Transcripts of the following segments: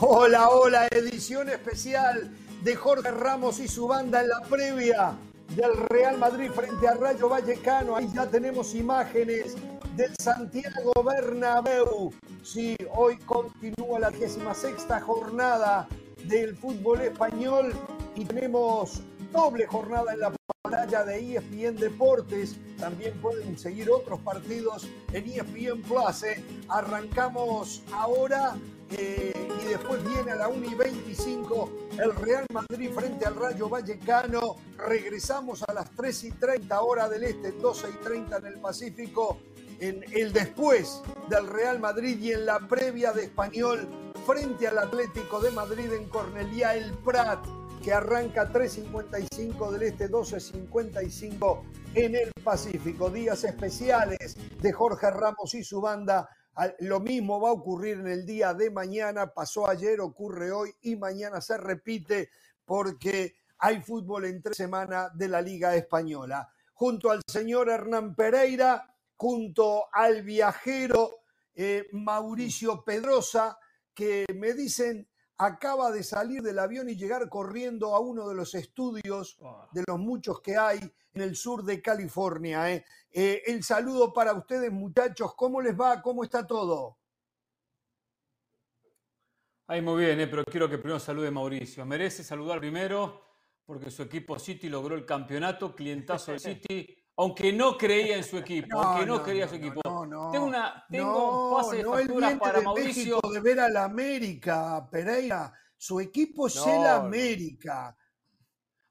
Hola, hola, edición especial de Jorge Ramos y su banda en la previa del Real Madrid frente a Rayo Vallecano. Ahí ya tenemos imágenes del Santiago Bernabéu. Sí, hoy continúa la 16 jornada del fútbol español y tenemos doble jornada en la pantalla de ESPN Deportes. También pueden seguir otros partidos en ESPN Plus. ¿eh? Arrancamos ahora eh, y después viene a la 1 y 25 el Real Madrid frente al Rayo Vallecano. Regresamos a las 3 y 30 hora del este, 12 y 30 en el Pacífico, en el después del Real Madrid y en la previa de Español frente al Atlético de Madrid en Cornelía El Prat, que arranca 3.55 del este, 12.55 en el Pacífico. Días especiales de Jorge Ramos y su banda lo mismo va a ocurrir en el día de mañana, pasó ayer, ocurre hoy y mañana se repite porque hay fútbol entre semana de la Liga Española. Junto al señor Hernán Pereira, junto al viajero eh, Mauricio Pedrosa, que me dicen acaba de salir del avión y llegar corriendo a uno de los estudios ah. de los muchos que hay en el sur de California. ¿eh? Eh, el saludo para ustedes, muchachos. ¿Cómo les va? ¿Cómo está todo? Ay, muy bien, ¿eh? pero quiero que primero salude Mauricio. Merece saludar primero porque su equipo City logró el campeonato, clientazo de City aunque no creía en su equipo, aunque no, quería en su equipo. tengo una, tengo un pase de para Mauricio. de ver a la América, Pereira. Su equipo es el América.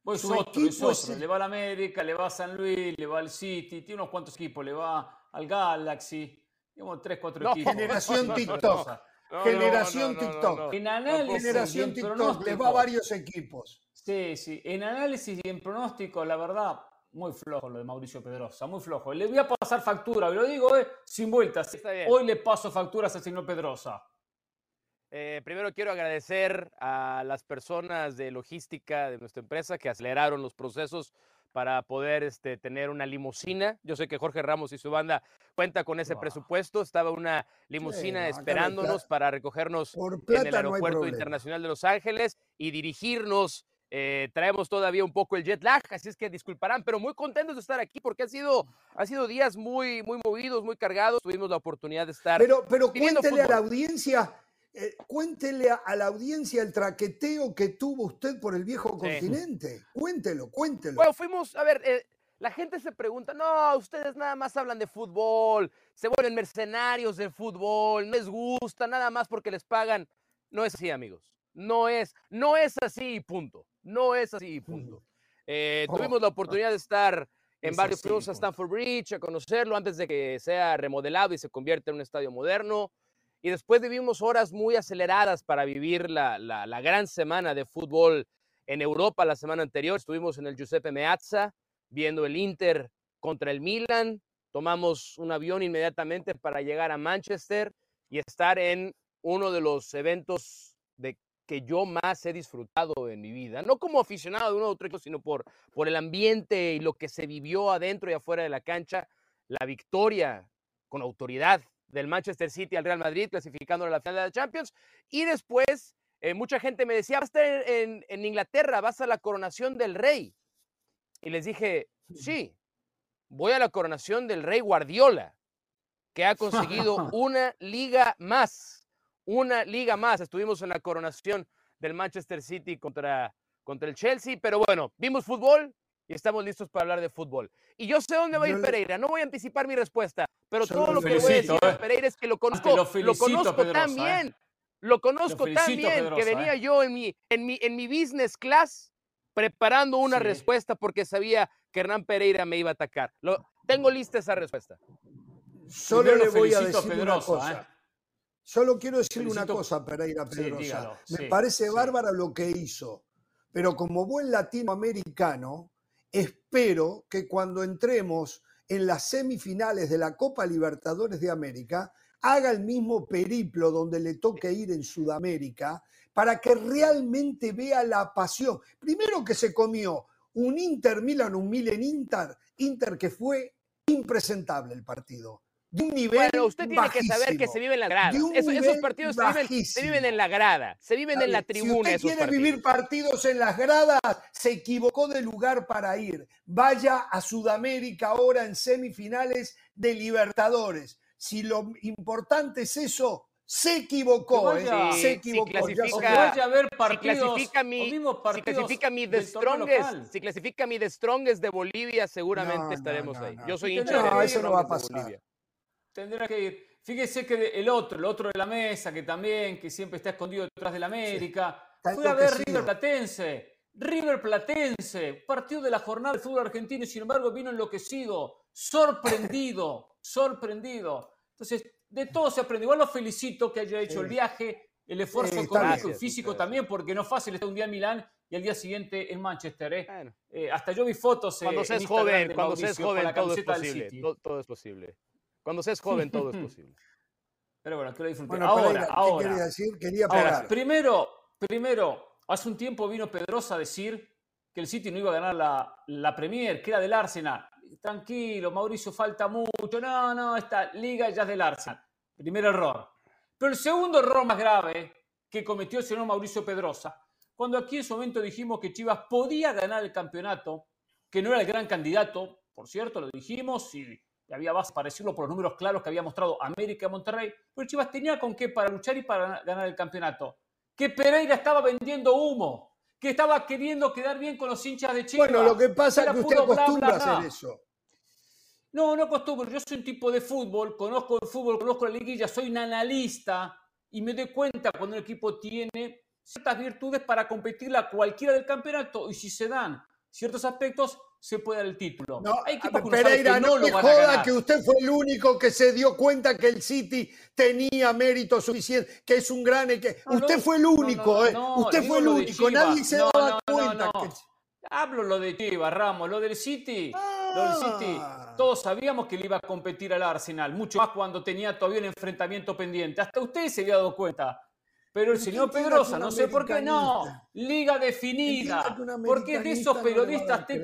Pues su otro, equipo es otro. Le va al América, le va a San Luis, le va al City, tiene unos cuantos equipos, le va al Galaxy. Tenemos tres, cuatro equipos. Generación TikTok. Generación TikTok. En análisis, Generación TikTok, le va a varios equipos. Sí, sí. En análisis y en pronóstico, la verdad, muy flojo lo de Mauricio Pedrosa, muy flojo. Le voy a pasar factura, lo digo eh, sin vueltas. Hoy le paso facturas al señor Pedrosa. Eh, primero quiero agradecer a las personas de logística de nuestra empresa que aceleraron los procesos para poder este, tener una limusina. Yo sé que Jorge Ramos y su banda cuenta con ese presupuesto. Estaba una limusina esperándonos para recogernos en el Aeropuerto Internacional de Los Ángeles y dirigirnos eh, traemos todavía un poco el jet lag, así es que disculparán, pero muy contentos de estar aquí porque han sido, han sido días muy, muy movidos, muy cargados. Tuvimos la oportunidad de estar. Pero, pero cuéntele a la audiencia, eh, cuéntele a la audiencia el traqueteo que tuvo usted por el viejo continente. Cuéntelo, cuéntelo. Bueno, fuimos, a ver, eh, la gente se pregunta, no, ustedes nada más hablan de fútbol, se vuelven mercenarios del fútbol, no les gusta, nada más porque les pagan. No es así, amigos. No es, no es así, punto. No es así, punto. Eh, tuvimos la oportunidad de estar en varios clubes a Stanford Bridge, a conocerlo antes de que sea remodelado y se convierta en un estadio moderno. Y después vivimos horas muy aceleradas para vivir la, la, gran semana de fútbol en Europa. La semana anterior estuvimos en el Giuseppe Meazza viendo el Inter contra el Milan. Tomamos un avión inmediatamente para llegar a Manchester y estar en uno de los eventos de que yo más he disfrutado en mi vida, no como aficionado de uno u otro sino por, por el ambiente y lo que se vivió adentro y afuera de la cancha, la victoria con autoridad del Manchester City al Real Madrid, clasificando a la final de la Champions, y después eh, mucha gente me decía, vas a estar en, en Inglaterra, vas a la coronación del rey. Y les dije, sí, voy a la coronación del rey Guardiola, que ha conseguido una liga más una liga más. Estuvimos en la coronación del Manchester City contra, contra el Chelsea, pero bueno, vimos fútbol y estamos listos para hablar de fútbol. Y yo sé dónde va a ir Pereira, no voy a anticipar mi respuesta, pero todo lo, que voy a decir de ¿eh? Pereira es que lo conozco, lo, conozco tan ¿eh? bien, lo conozco tan bien que venía ¿eh? yo en mi, en, mi, en mi business class preparando una respuesta porque sabía que Hernán Pereira me iba a atacar. Lo, tengo lista esa respuesta. Solo le voy a decir una cosa. Solo quiero decirle una cosa, Pereira Pedrosa. Me parece bárbara lo que hizo, pero como buen latinoamericano, espero que cuando entremos en las semifinales de la Copa Libertadores de América, haga el mismo periplo donde le toque ir en Sudamérica para que realmente vea la pasión. Primero que se comió un Inter Milan, un Milan Inter, Inter que fue impresentable el partido de un nivel Bueno, usted tiene que saber que se vive en la grada. esos partidos se viven, en la grada, se viven en la tribuna. Si usted quiere vivir partidos en las gradas, se equivocó de lugar para ir. Vaya a Sudamérica ahora en semifinales de Libertadores. Si lo importante es eso, se equivocó, ¿eh? se equivocó. Si clasifica, a ver partidos, si clasifica mi, si clasifica mi The Strongest, si clasifica mi The Strongest de Bolivia, seguramente estaremos ahí. Yo soy hincha de eso no va a pasar. Tendrá que ir. Fíjese que el otro, el otro de la mesa, que también, que siempre está escondido detrás de la América, fue a ver River Platense. River Platense, partido de la jornada del fútbol argentino y sin embargo vino enloquecido, sorprendido, sorprendido. Entonces, de todo se aprende. Igual lo felicito que haya hecho el viaje, el esfuerzo económico y físico también, porque no es fácil estar un día en Milán y el día siguiente en Manchester. ¿eh? Eh, hasta yo vi fotos. Cuando se es joven, cuando se es joven, todo es posible. Todo, es posible. Cuando se es joven, todo es posible. Pero bueno, que lo disfrute. ahora, ahora. quería decir? Quería primero, primero, hace un tiempo vino Pedrosa a decir que el City no iba a ganar la, la Premier, que era del Arsenal tranquilo, Mauricio, falta mucho. No, no, esta liga ya es del Arsenal. Primer error. Pero el segundo error más grave que cometió el señor Mauricio Pedrosa, cuando aquí en su momento dijimos que Chivas podía ganar el campeonato, que no era el gran candidato, por cierto, lo dijimos y había base para decirlo por los números claros que había mostrado América y Monterrey, pero Chivas tenía con qué para luchar y para ganar el campeonato. Que Pereira estaba vendiendo humo, que estaba queriendo quedar bien con los hinchas de Chivas. Bueno, lo que pasa es que usted acostumbra a hacer eso. No, no acostumbro. Yo soy un tipo de fútbol, conozco el fútbol, conozco la liguilla, soy un analista y me doy cuenta cuando el equipo tiene ciertas virtudes para competir a cualquiera del campeonato y si se dan ciertos aspectos se puede dar el título. No, Hay Pereira, no, me joda que usted fue el único que se dio cuenta que el City tenía mérito suficiente, que es un gran... Que... usted fue el único, ¿eh? usted fue el único, nadie se daba cuenta. Hablo lo de Chivas, Ramos, lo del City. Lo del City, ah. todos sabíamos que le iba a competir al Arsenal, mucho más cuando tenía todavía un enfrentamiento pendiente. Hasta usted se había dado cuenta. Pero el señor Pedrosa, no sé por qué no, liga definida, porque es de esos periodistas tic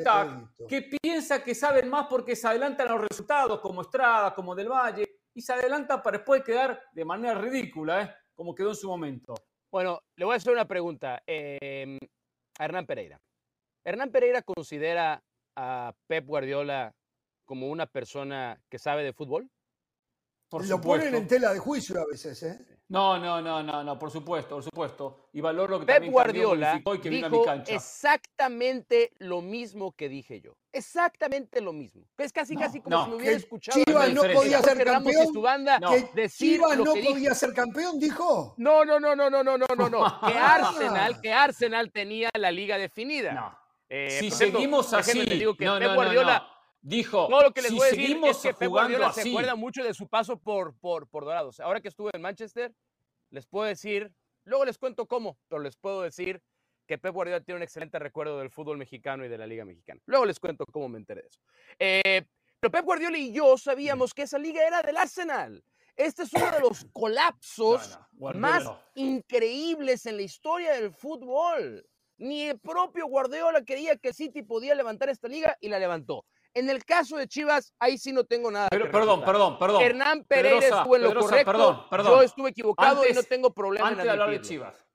que piensa que saben más porque se adelantan los resultados, como Estrada, como Del Valle, y se adelantan para después quedar de manera ridícula, ¿eh? como quedó en su momento. Bueno, le voy a hacer una pregunta em, a Hernán Pereira. ¿Hernán Pereira considera a Pep Guardiola como una persona que sabe de fútbol? Por Lo ponen en tela de juicio a veces, ¿eh? No, no, no, no, no, por supuesto, por supuesto. Y valoro lo que Pep Guardiola y que dijo exactamente lo mismo que dije yo. Exactamente lo mismo. Es casi, casi como si me hubiera escuchado. Chivas no podía ser campeón. Y su banda no. Que Chivas no podía ser campeón, dijo. No, no, no, no, no, no, no, no, no. Que Arsenal, que Arsenal tenía la liga definida. No. Eh, si seguimos así, digo que no, Pep Guardiola dijo, lo que les voy a decir es que Pep Guardiola se acuerda mucho de su paso por, por, por Dorados. Ahora que estuve en Manchester, les puedo decir, luego les cuento cómo, pero les puedo decir que Pep Guardiola tiene un excelente recuerdo del fútbol mexicano y de la Liga Mexicana. Luego les cuento cómo me enteré de eso. Eh, pero Pep Guardiola y yo sabíamos que esa liga era del Arsenal. Este es uno de los colapsos más increíbles en la historia del fútbol. Ni el propio Guardiola quería que City podía levantar esta liga y la levantó. En el caso de Chivas, ahí sí no tengo nada. Pero, perdón, perdón, perdón. Hernán Pérez estuvo en lo correcto. Perdón, perdón. Yo estuve equivocado y no tengo problema antes de hablar de Chivas.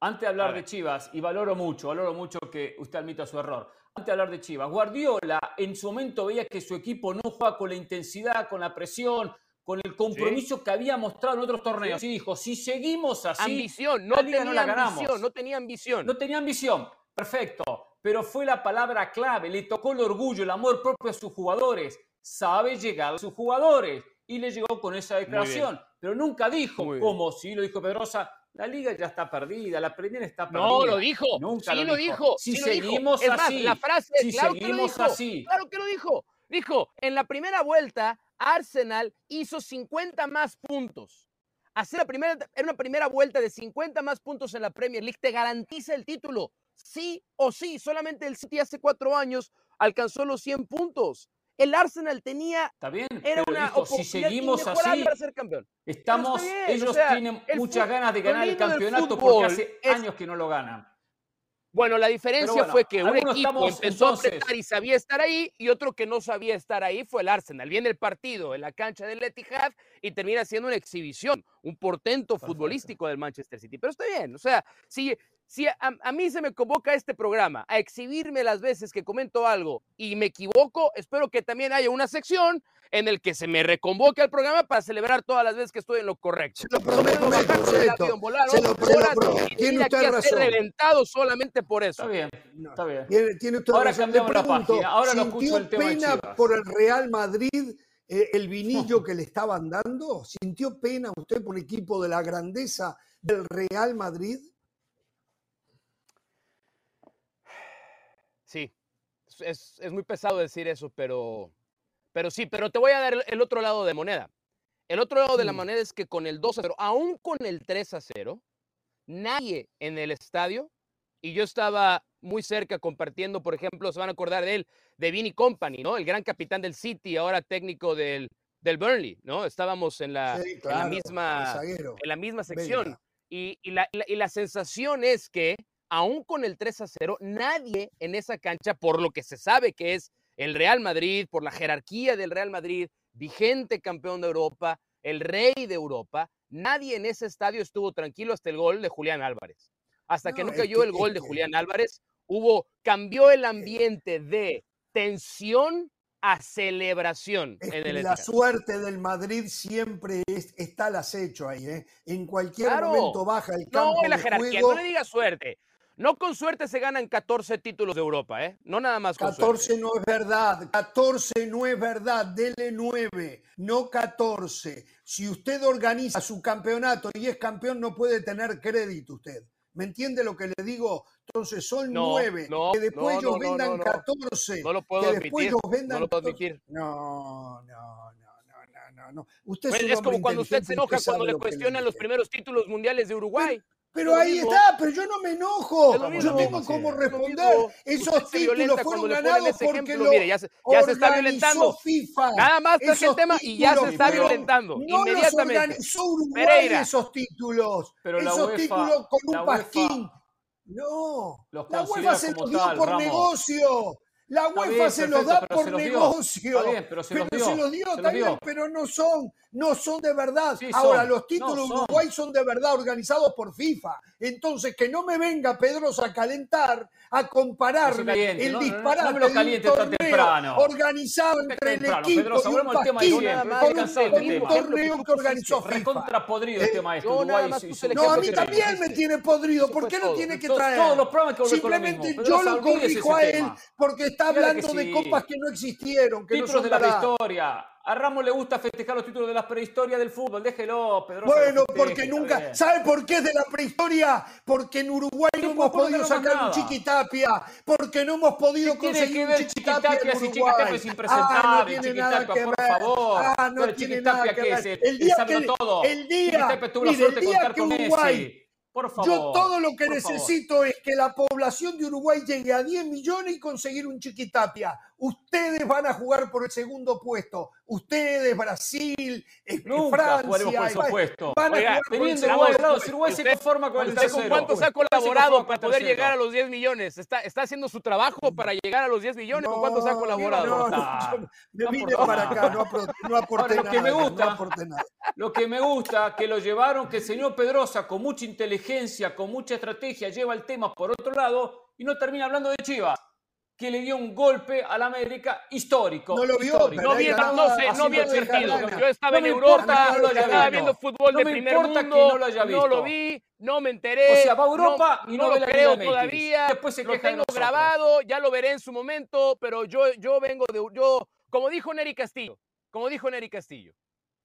Antes de hablar de Chivas, y valoro mucho, valoro mucho que usted admita su error. Antes de hablar de Chivas, Guardiola en su momento veía que su equipo no juega con la intensidad, con la presión, con el compromiso que había mostrado en otros torneos. Y dijo, si seguimos así, ambición, no tenía no la ambición, no tenía ambición. No tenía ambición, perfecto. Pero fue la palabra clave, le tocó el orgullo, el amor propio a sus jugadores. Sabe llegar a sus jugadores. Y le llegó con esa declaración. Pero nunca dijo, como sí lo dijo Pedrosa, la liga ya está perdida, la Premier está perdida. No, lo dijo. Nunca sí lo, dijo. Si seguimos así. la frase, si claro seguimos que lo dijo, así. Claro que lo dijo. Dijo, en la primera vuelta Arsenal hizo 50 más puntos. Hacer la primera, una primera vuelta de 50 más puntos en la Premier League te garantiza el título. Sí o sí, solamente el City hace cuatro años alcanzó los 100 puntos. El Arsenal tenía. Está bien, era una si seguimos así, para ser campeón. Estamos, ellos tienen muchas ganas de ganar el campeonato porque hace años que no lo ganan. Bueno, la diferencia fue que un equipo empezó a apretar y sabía estar ahí y otro que no sabía estar ahí fue el Arsenal. Viene el partido en la cancha del Etihad y termina siendo una exhibición, un portento futbolístico del Manchester City. Pero está bien, o sea, si, si a, mí se me convoca este programa a exhibirme las veces que comento algo y me equivoco, espero que también haya una sección en el que se me reconvoque al programa para celebrar todas las veces que estoy en lo correcto. Se lo prometo, se lo prometo. Tiene usted razón. reventado solamente por eso. Está bien, está bien. Tiene, usted Ahora razón. cambiamos la página. Ahora lo escucho el tema pena por el Real Madrid eh, el vinillo que le estaban dando? ¿Sintió pena usted por el equipo de la grandeza del Real Madrid? Sí, es, es muy pesado decir eso, pero pero sí, pero te voy a dar el otro lado de moneda. El otro lado de la moneda es que con el 2 a 0, aún con el 3 a 0, nadie en el estadio, y yo estaba muy cerca compartiendo, por ejemplo, se van a acordar de él, de Vinny Company, ¿no? El gran capitán del City, ahora técnico del, del Burnley, ¿no? Estábamos en la, la misma, en la misma sección. Y, la, y la sensación es que, aún con el 3 a 0, nadie en esa cancha, por lo que se sabe que es el Real Madrid, por la jerarquía del Real Madrid, vigente campeón de Europa, el rey de Europa, nadie en ese estadio estuvo tranquilo hasta el gol de Julián Álvarez. Hasta que no cayó el gol de Julián Álvarez, hubo, cambió el ambiente de tensión a celebración. En la suerte del Madrid siempre está al acecho ahí, ¿eh? En cualquier momento baja el campo. No, la jerarquía, no le digas suerte. No con suerte se ganan 14 títulos de Europa, ¿eh? No nada más con 14 no es verdad, 14 no es verdad, dele 9, no 14. Si usted organiza su campeonato y es campeón, no puede tener crédito usted. ¿Me entiende lo que le digo? Entonces son nueve. que después ellos vendan 14. No lo puedo que después ellos vendan no lo puedo admitir. No, no, no. No, no, Usted pues es, como cuando usted se enoja cuando le cuestionan los primeros títulos mundiales de Uruguay. Pero ahí está, pero yo no me enojo. Yo tengo como responder. Esos títulos fueron ganados porque lo Mire, ya se, ya se está violentando. FIFA. Nada más el tema y ya se está violentando. No inmediatamente. Los Uruguay esos títulos. Pero esos títulos con un pasquín. No. La UEFA se los dio por negocio. La UEFA se los da por negocio. pero se, los dio, se pero no son, no son de verdad. Ahora, los títulos de Uruguay son de verdad organizados por FIFA. Entonces, que no me venga Pedrosa a calentar, a compararme el disparate no, de un torneo organizado entre el equipo de un pasquín con un torneo que organizó FIFA. Recontra podrido el tema este. Uruguay no, a mí también me tiene podrido. ¿Por qué no tiene que traer? Simplemente yo lo corrijo a él porque está hablando de copas que no existieron. Que Títulos de la prehistoria. A Ramos le gusta festejar los títulos de la prehistoria del fútbol. Déjelo, Pedro. Bueno, porque nunca. ¿Sabe por qué es de la prehistoria? Porque en Uruguay no hemos podido sacar un chiquitapia. Porque no hemos podido conseguir un chiquitapia. en si chiquitapia es impresentable. Ah, no tiene nada que por favor. Ah, no tiene nada que ver. El día que. El día. Mire, el día que Uruguay. Yo todo lo que necesito es que la población de Uruguay llegue a 10 millones y conseguir un chiquitapia. Ustedes van a jugar por el segundo puesto. Ustedes, Brasil, Nunca Francia. por puesto. Van a Oiga, teniendo Uruguay, si Uruguay se conforma con el tercero. ¿Con cuánto se ha colaborado para poder llegar a los 10 millones? ¿Está, está haciendo su trabajo para llegar a los 10 millones? ¿Con cuánto se ha colaborado? No, no, me vine para acá, no, aporté, lo nada, que me gusta, Lo que me gusta, que lo llevaron, que el señor Pedrosa, con mucha inteligencia, con mucha estrategia, lleva el tema por otro lado y no termina hablando de Chivas que le dio un golpe a la América histórico. No lo vio, no, vi, no, sé, no vi el partido. Yo estaba en Europa, no estaba viendo fútbol de primer mundo, no lo haya visto. No lo vi, no me enteré. O sea, va a Europa no, y no, lo creo todavía. Después se lo tengo grabado, ya lo veré en su momento, pero yo, yo vengo de yo, como dijo Neri Castillo, como dijo Neri Castillo.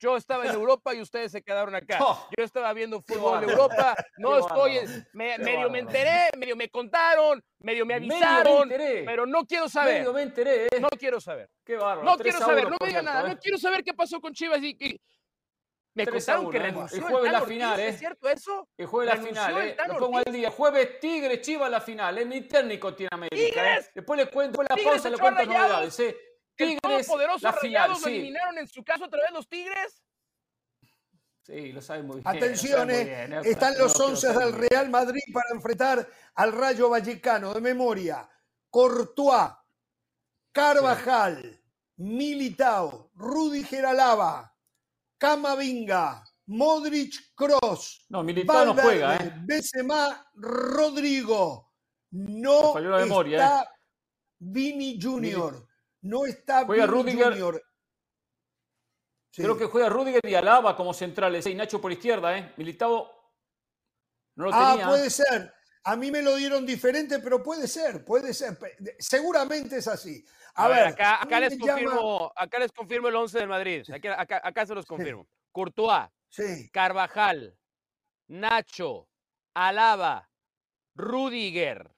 Yo estaba en Europa y ustedes se quedaron acá. Yo estaba viendo fútbol de Europa. No estoy. medio me enteré, medio me contaron, medio me avisaron. pero no quiero saber. Medio me enteré. No quiero saber. Qué bárbaro. No quiero saber. No me digan nada. No ¿eh? quiero saber qué pasó con Chivas y. Me contaron que ¿eh? renunció. El jueves la final, ¿eh? ¿Es cierto eso? El jueves la final, ¿eh? Lo pongo al día. Jueves Tigre, Chivas la final. Es mi técnico tiene América. ¿eh? Después le cuento la pausa, le cuento novedades. Tigres, el poderoso la final, sí. lo eliminaron en su caso a través de los Tigres. Sí, lo sabe muy bien. Atención, eh, están los 11 del Real Madrid para enfrentar al Rayo Vallecano. De memoria, Courtois, Carvajal, Militao, Rudiger Alaba, Camavinga, Modric Cross. No, Militao no juega, ¿eh? Benzema, Rodrigo. No memoria, está eh. Vini Junior. No está juega Rudiger. Junior. Creo que juega Rudiger y Alaba como centrales. Y Nacho por izquierda, ¿eh? Militao no lo ah, puede ser. A mí me lo dieron diferente, pero puede ser, puede ser. Seguramente es así. A, ver, acá, les confirmo, acá les confirmo el 11 del Madrid. Acá, se los confirmo. Courtois, Carvajal, Nacho, Alaba, Rudiger,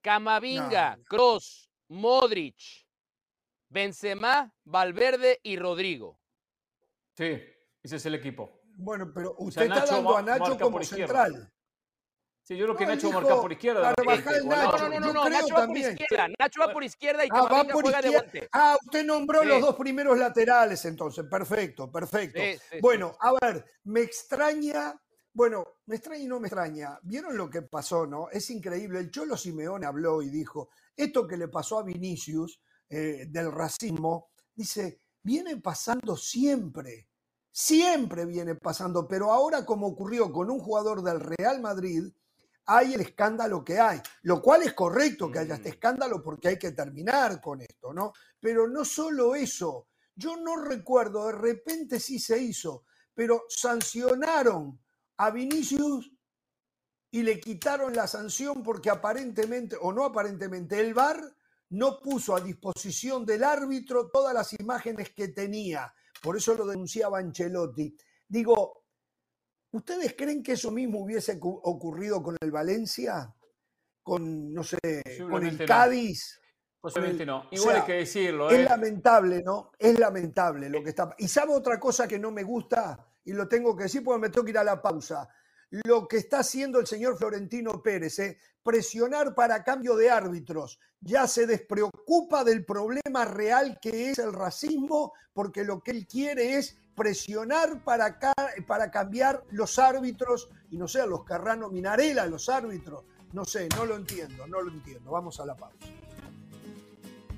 Camavinga, Cross, Modric, Benzema, Valverde y Rodrigo. Sí, ese es el equipo. Bueno, pero usted está dando a Nacho como central. Sí, yo creo que Nacho marca por izquierda. Carvajal, Nacho. No, no, no, Nacho va por izquierda. Nacho va por izquierda y ah, juega de volante. Ah, usted nombró los dos primeros laterales entonces. Perfecto, perfecto. bueno, a ver, me extraña bueno, me extraña y no me extraña. ¿Vieron lo que pasó, no? Es increíble. El Cholo Simeone habló y dijo, esto que le pasó a Vinicius eh, del racismo, dice, viene pasando siempre. Siempre viene pasando, pero ahora como ocurrió con un jugador del Real Madrid, hay el escándalo que hay, lo cual es correcto que haya este mm. escándalo porque hay que terminar con esto, ¿no? Pero no solo eso, yo no recuerdo, de repente sí se hizo, pero sancionaron a Vinicius y le quitaron la sanción porque aparentemente, o no aparentemente, el VAR no puso a disposición del árbitro todas las imágenes que tenía. Por eso lo denunciaba Ancelotti. Digo, ¿Ustedes creen que eso mismo hubiese ocurrido con el Valencia? Con, no sé, con el Cádiz. Posiblemente no. Igual hay que decirlo. Es ¿eh? lamentable, ¿no? Es lamentable lo que está. Y sabe otra cosa que no me gusta, y lo tengo que decir porque me tengo que ir a la pausa. Lo que está haciendo el señor Florentino Pérez, ¿eh? presionar para cambio de árbitros. Ya se despreocupa del problema real que es el racismo, porque lo que él quiere es presionar para, cambiar los árbitros y no sé, a los Carrano Minarela, los árbitros. No sé, no lo entiendo, no lo entiendo. Vamos a la pausa.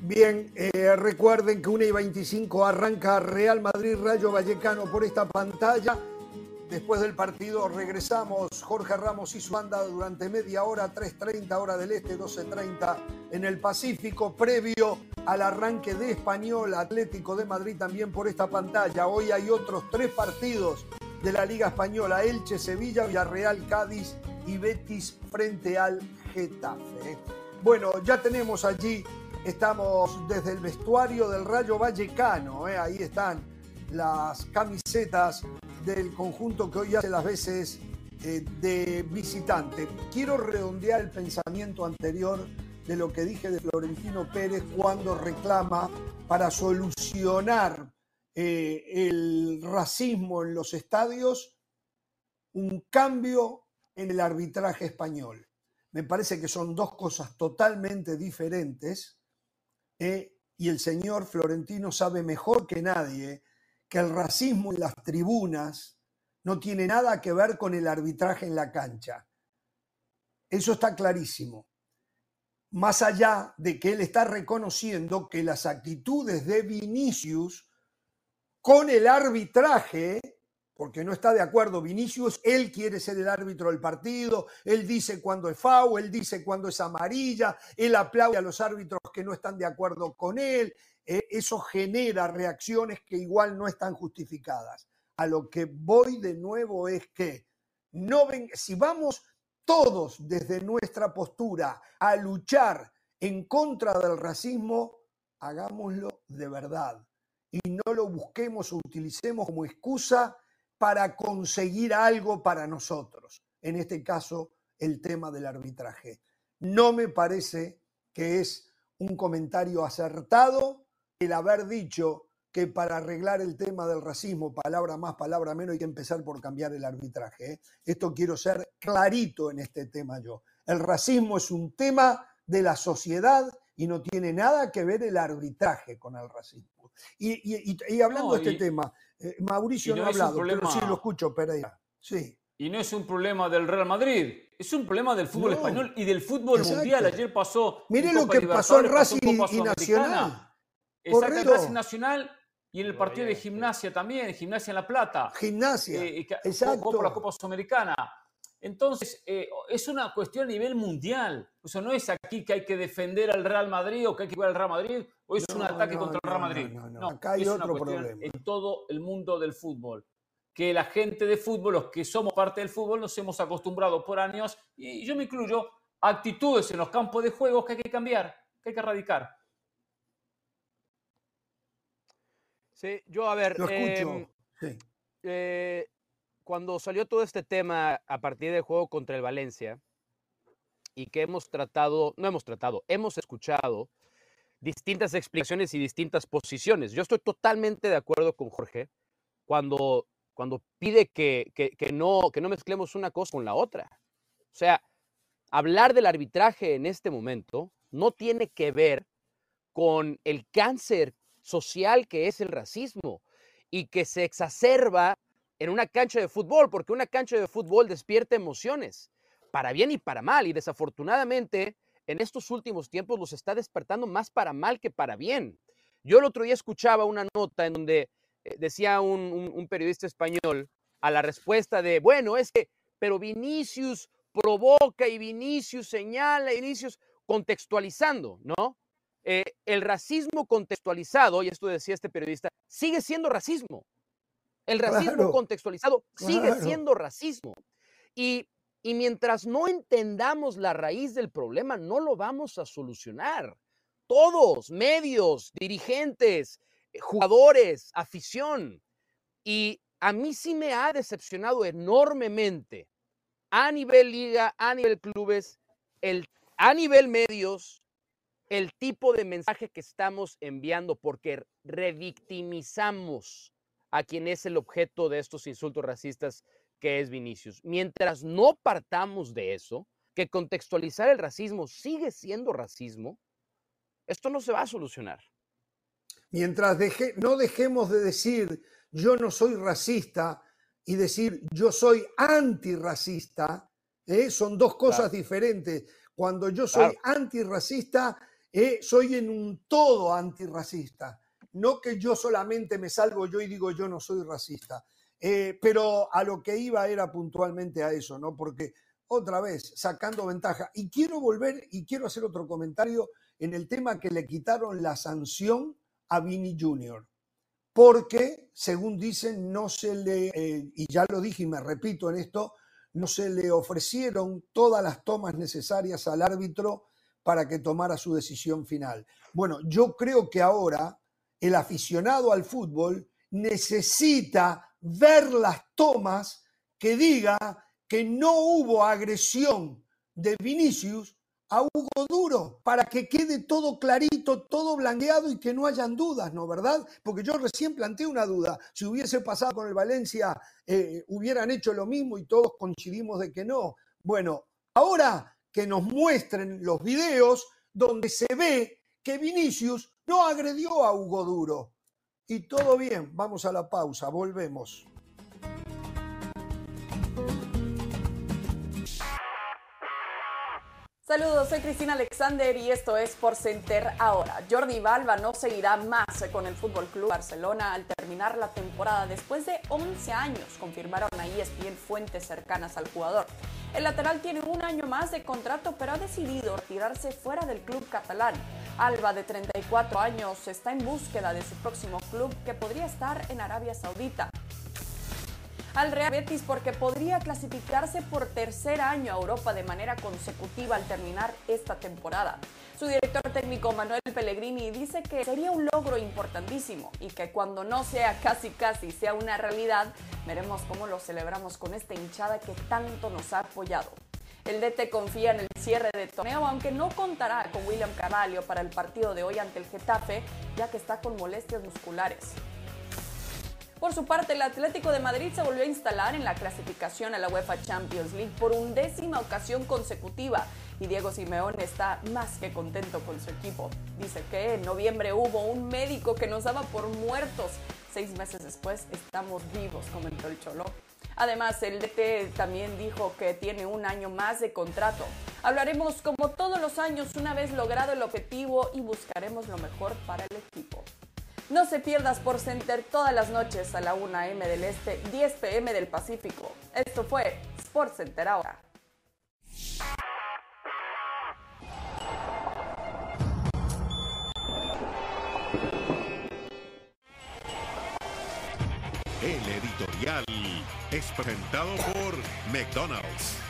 Bien, eh, recuerden que 1 y 25 arranca Real Madrid Rayo Vallecano por esta pantalla. Después del partido regresamos Jorge Ramos y su banda durante media hora, 3.30 hora del este, 12.30 en el Pacífico, previo al arranque de Español Atlético de Madrid también por esta pantalla. Hoy hay otros tres partidos de la Liga Española, Elche, Sevilla, Villarreal, Cádiz y Betis frente al Getafe. Bueno, ya tenemos allí, estamos desde el vestuario del Rayo Vallecano, ¿eh? ahí están las camisetas del conjunto que hoy hace las veces eh, de visitante. Quiero redondear el pensamiento anterior de lo que dije de Florentino Pérez cuando reclama para solucionar eh, el racismo en los estadios un cambio en el arbitraje español. Me parece que son dos cosas totalmente diferentes eh, y el señor Florentino sabe mejor que nadie que el racismo en las tribunas no tiene nada que ver con el arbitraje en la cancha. Eso está clarísimo. Más allá de que él está reconociendo que las actitudes de Vinicius con el arbitraje, porque no está de acuerdo Vinicius, él quiere ser el árbitro del partido, él dice cuando es FAO, él dice cuando es amarilla, él aplaude a los árbitros que no están de acuerdo con él, eh, eso genera reacciones que igual no están justificadas. A lo que voy de nuevo es que no si vamos todos desde nuestra postura a luchar en contra del racismo, hagámoslo de verdad y no lo busquemos o utilicemos como excusa para conseguir algo para nosotros. En este caso, el tema del arbitraje. No me parece que es un comentario acertado el haber dicho que para arreglar el tema del racismo, palabra más, palabra menos, hay que empezar por cambiar el arbitraje. ¿eh? Esto quiero ser clarito en este tema yo. El racismo es un tema de la sociedad y no tiene nada que ver el arbitraje con el racismo. Y, hablando de este tema, Eh, Mauricio no, ha hablado, pero sí lo escucho, Pereira. Sí. Y no es un problema del Real Madrid, es un problema del fútbol español y del fútbol mundial. Ayer pasó. Mire lo que pasó en Racing y, Nacional. Exacto, Racing Nacional y en el partido de gimnasia también, gimnasia en La Plata. Gimnasia. Eh, exacto. Por la Copa Sudamericana. Entonces, eh, es una cuestión a nivel mundial. O sea, no es aquí que hay que defender al Real Madrid o que hay que jugar al Real Madrid o es un ataque contra el Real Madrid. No, Acá hay otro problema. En todo el mundo del fútbol. Que la gente de fútbol, los que somos parte del fútbol, nos hemos acostumbrado por años, y yo me incluyo, actitudes en los campos de juego que hay que cambiar, que hay que erradicar. Sí, yo a ver. Lo escucho. Em, sí. Eh, cuando salió todo este tema a partir del juego contra el Valencia y que hemos tratado, no hemos tratado, hemos escuchado distintas explicaciones y distintas posiciones. Yo estoy totalmente de acuerdo con Jorge cuando, cuando pide que, que, no, que no mezclemos una cosa con la otra. O sea, hablar del arbitraje en este momento no tiene que ver con el cáncer social que es el racismo y que se exacerba en una cancha de fútbol, porque una cancha de fútbol despierta emociones, para bien y para mal, y desafortunadamente en estos últimos tiempos los está despertando más para mal que para bien. Yo el otro día escuchaba una nota en donde eh, decía un, periodista español a la respuesta de, bueno, es que, pero Vinicius provoca y Vinicius señala, Vinicius contextualizando, ¿no? Eh, el racismo contextualizado, y esto decía este periodista, sigue siendo racismo. El racismo contextualizado sigue siendo racismo. Y, y mientras no entendamos la raíz del problema, no lo vamos a solucionar. Todos, medios, dirigentes, eh, jugadores, afición. Y a mí sí me ha decepcionado enormemente a nivel liga, a nivel clubes, el, a nivel medios, el tipo de mensaje que estamos enviando porque revictimizamos a quien es el objeto de estos insultos racistas que es Vinicius. Mientras no partamos de eso, que contextualizar el racismo sigue siendo racismo, esto no se va a solucionar. Mientras no dejemos de decir yo no soy racista y decir yo soy antirracista, ¿eh? son dos cosas diferentes. Cuando yo soy antirracista, eh, soy en un todo antirracista no que yo solamente me salgo yo y digo yo no soy racista, eh, pero a lo que iba era puntualmente a eso, ¿no? Porque otra vez, sacando ventaja. Y quiero volver y quiero hacer otro comentario en el tema que le quitaron la sanción a Vini Jr. Porque, según dicen, no se le, eh, y ya lo dije y me repito en esto, no se le ofrecieron todas las tomas necesarias al árbitro para que tomara su decisión final. Bueno, yo creo que ahora el aficionado al fútbol necesita ver las tomas que diga que no hubo agresión de Vinicius a Hugo Duro para que quede todo clarito, todo blanqueado y que no hayan dudas, ¿no? ¿Verdad? Porque yo recién planteé una duda. Si hubiese pasado con el Valencia, eh, hubieran hecho lo mismo y todos coincidimos de que no. Bueno, ahora que nos muestren los videos donde se ve que Vinicius no agredió a Hugo Duro. Y todo bien, vamos a la pausa, volvemos. Saludos, soy Cristina Alexander y esto es Por Center ahora. Jordi Balba no seguirá más con el Fútbol Club Barcelona al terminar la temporada después de 11 años, confirmaron a ESPN fuentes cercanas al jugador. El lateral tiene un año más de contrato, pero ha decidido retirarse fuera del club catalán. Alba, de 34 años, está en búsqueda de su próximo club que podría estar en Arabia Saudita al Real Betis porque podría clasificarse por tercer año a Europa de manera consecutiva al terminar esta temporada. Su director técnico Manuel Pellegrini dice que sería un logro importantísimo y que cuando no sea casi casi sea una realidad, veremos cómo lo celebramos con esta hinchada que tanto nos ha apoyado. El DT confía en el cierre de torneo, aunque no contará con William Carvalho para el partido de hoy ante el Getafe, ya que está con molestias musculares. Por su parte, el Atlético de Madrid se volvió a instalar en la clasificación a la UEFA Champions League por undécima ocasión consecutiva y Diego Simeone está más que contento con su equipo. Dice que en noviembre hubo un médico que nos daba por muertos Seis meses después estamos vivos, comentó el Cholo. Además, el DT también dijo que tiene un año más de contrato. Hablaremos como todos los años una vez logrado el objetivo y buscaremos lo mejor para el equipo. No se pierdas por Center todas las noches a la 1 a.m. del Este, 10 p.m. del Pacífico. Esto fue Sport Center ahora. El editorial es presentado por McDonald's.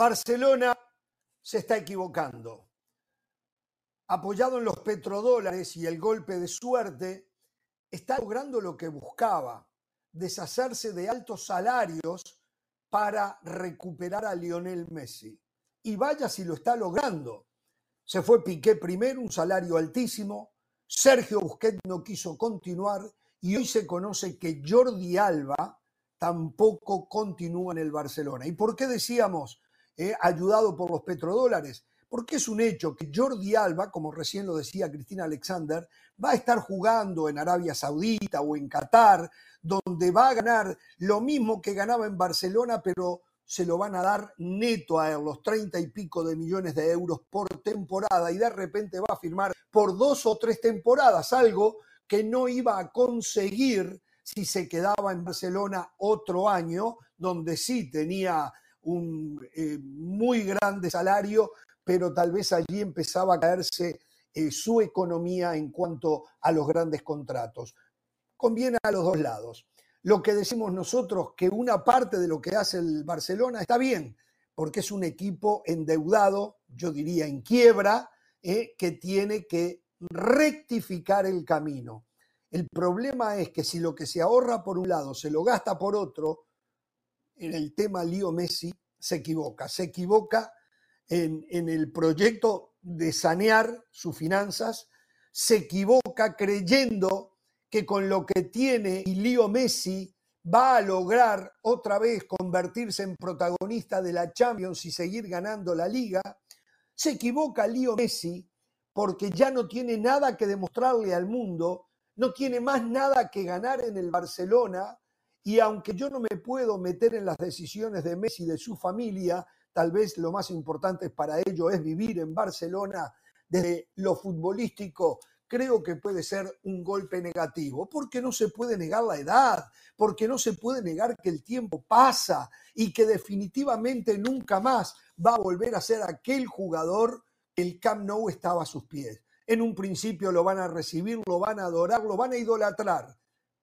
Barcelona se está equivocando. Apoyado en los petrodólares y el golpe de suerte, está logrando lo que buscaba, deshacerse de altos salarios para recuperar a Lionel Messi. Y vaya si lo está logrando. Se fue Piqué primero, un salario altísimo. Sergio Busquets no quiso continuar y hoy se conoce que Jordi Alba tampoco continúa en el Barcelona. ¿Y por qué decíamos eh, ayudado por los petrodólares? Porque es un hecho que Jordi Alba, como recién lo decía Cristina Alexander, va a estar jugando en Arabia Saudita o en Qatar, donde va a ganar lo mismo que ganaba en Barcelona, pero se lo van a dar neto a él, los 30 y pico de millones de euros por temporada, y de repente va a firmar por dos o tres temporadas, algo que no iba a conseguir si se quedaba en Barcelona otro año, donde sí tenía un eh, muy grande salario, pero tal vez allí empezaba a caerse eh, su economía en cuanto a los grandes contratos. Conviene a los dos lados. Lo que decimos nosotros, que una parte de lo que hace el Barcelona está bien, porque es un equipo endeudado, yo diría en quiebra, eh, que tiene que rectificar el camino. El problema es que si lo que se ahorra por un lado se lo gasta por otro, en el tema Lío Messi se equivoca. Se equivoca en, el proyecto de sanear sus finanzas, se equivoca creyendo que con lo que tiene y Lío Messi va a lograr otra vez convertirse en protagonista de la Champions y seguir ganando la liga, se equivoca Lío Messi porque ya no tiene nada que demostrarle al mundo, no tiene más nada que ganar en el Barcelona y aunque yo no me puedo meter en las decisiones de Messi y de su familia, tal vez lo más importante para ello es vivir en Barcelona desde lo futbolístico, creo que puede ser un golpe negativo, porque no se puede negar la edad, porque no se puede negar que el tiempo pasa y que definitivamente nunca más va a volver a ser aquel jugador que el Camp Nou estaba a sus pies. En un principio lo van a recibir, lo van a adorar, lo van a idolatrar,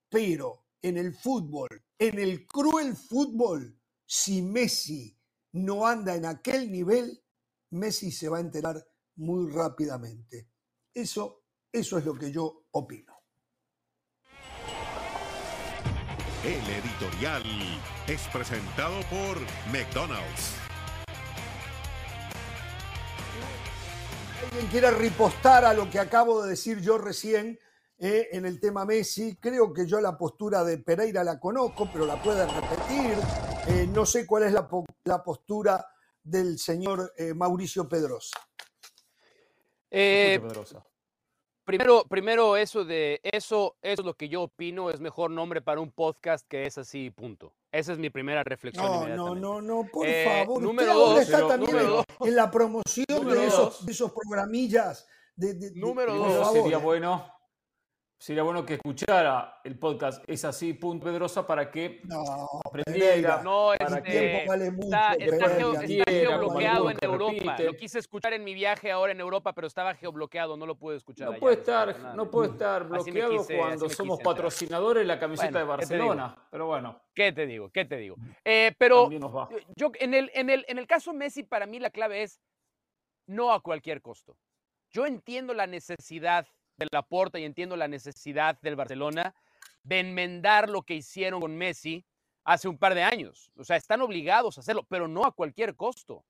pero en el fútbol, en el cruel fútbol, si Messi no anda en aquel nivel, Messi se va a enterar muy rápidamente. Eso, eso es lo que yo opino. El editorial es presentado por McDonald's. ¿Alguien quiere ripostar a lo que acabo de decir yo recién? Eh, en el tema Messi. Creo que yo la postura de Pereira la conozco, pero la puede repetir. Eh, no sé cuál es la, po- la postura del señor eh, Mauricio Pedrosa. Eh, Pedrosa. primero, primero eso de eso, eso es lo que yo opino, es mejor nombre para un podcast que es así, punto. Esa es mi primera reflexión. No, no, no, no, por Eh, favor. número Usted ahora dos, está pero- también número en, en la promoción de esos, de esos programillas. De, de- de- Número dos. Sería bueno, sería bueno que escuchara el podcast Es así, punto Pedrosa, para que No, aprendiera. Pereira, No, Para el este, tiempo vale mucho. está, está, geo- está geobloqueado en que Europa. repite. Lo quise escuchar en mi viaje ahora en Europa, pero estaba geobloqueado, no lo pude escuchar. No allá, puede estar, no desafortunadamente. puede estar bloqueado quise- cuando somos quise enterar. patrocinadores de la camiseta Bueno, de. Barcelona. Pero bueno, ¿Qué te digo? ¿Qué te digo? Eh, pero yo en el, en, el, en el caso Messi, para mí la clave es no a cualquier costo. Yo entiendo la necesidad del Laporta y entiendo la necesidad del Barcelona de enmendar lo que hicieron con Messi hace un par de años. O sea, están obligados a hacerlo, pero no a cualquier costo.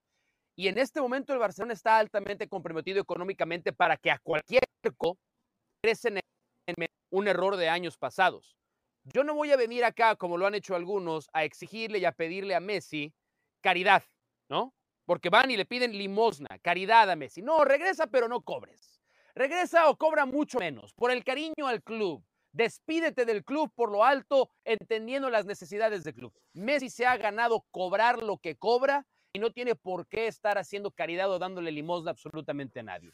Y en este momento el Barcelona está altamente comprometido económicamente para que a cualquier costo crecen en un error de años pasados. Yo no voy a venir acá, como lo han hecho algunos, a exigirle y a pedirle a Messi caridad, ¿no? Porque van y le piden limosna, caridad a Messi. No, regresa, pero no cobres. Regresa o cobra mucho menos, por el cariño al club. Despídete del club por lo alto, entendiendo las necesidades del club. Messi se ha ganado cobrar lo que cobra y no tiene por qué estar haciendo caridad o dándole limosna absolutamente a nadie.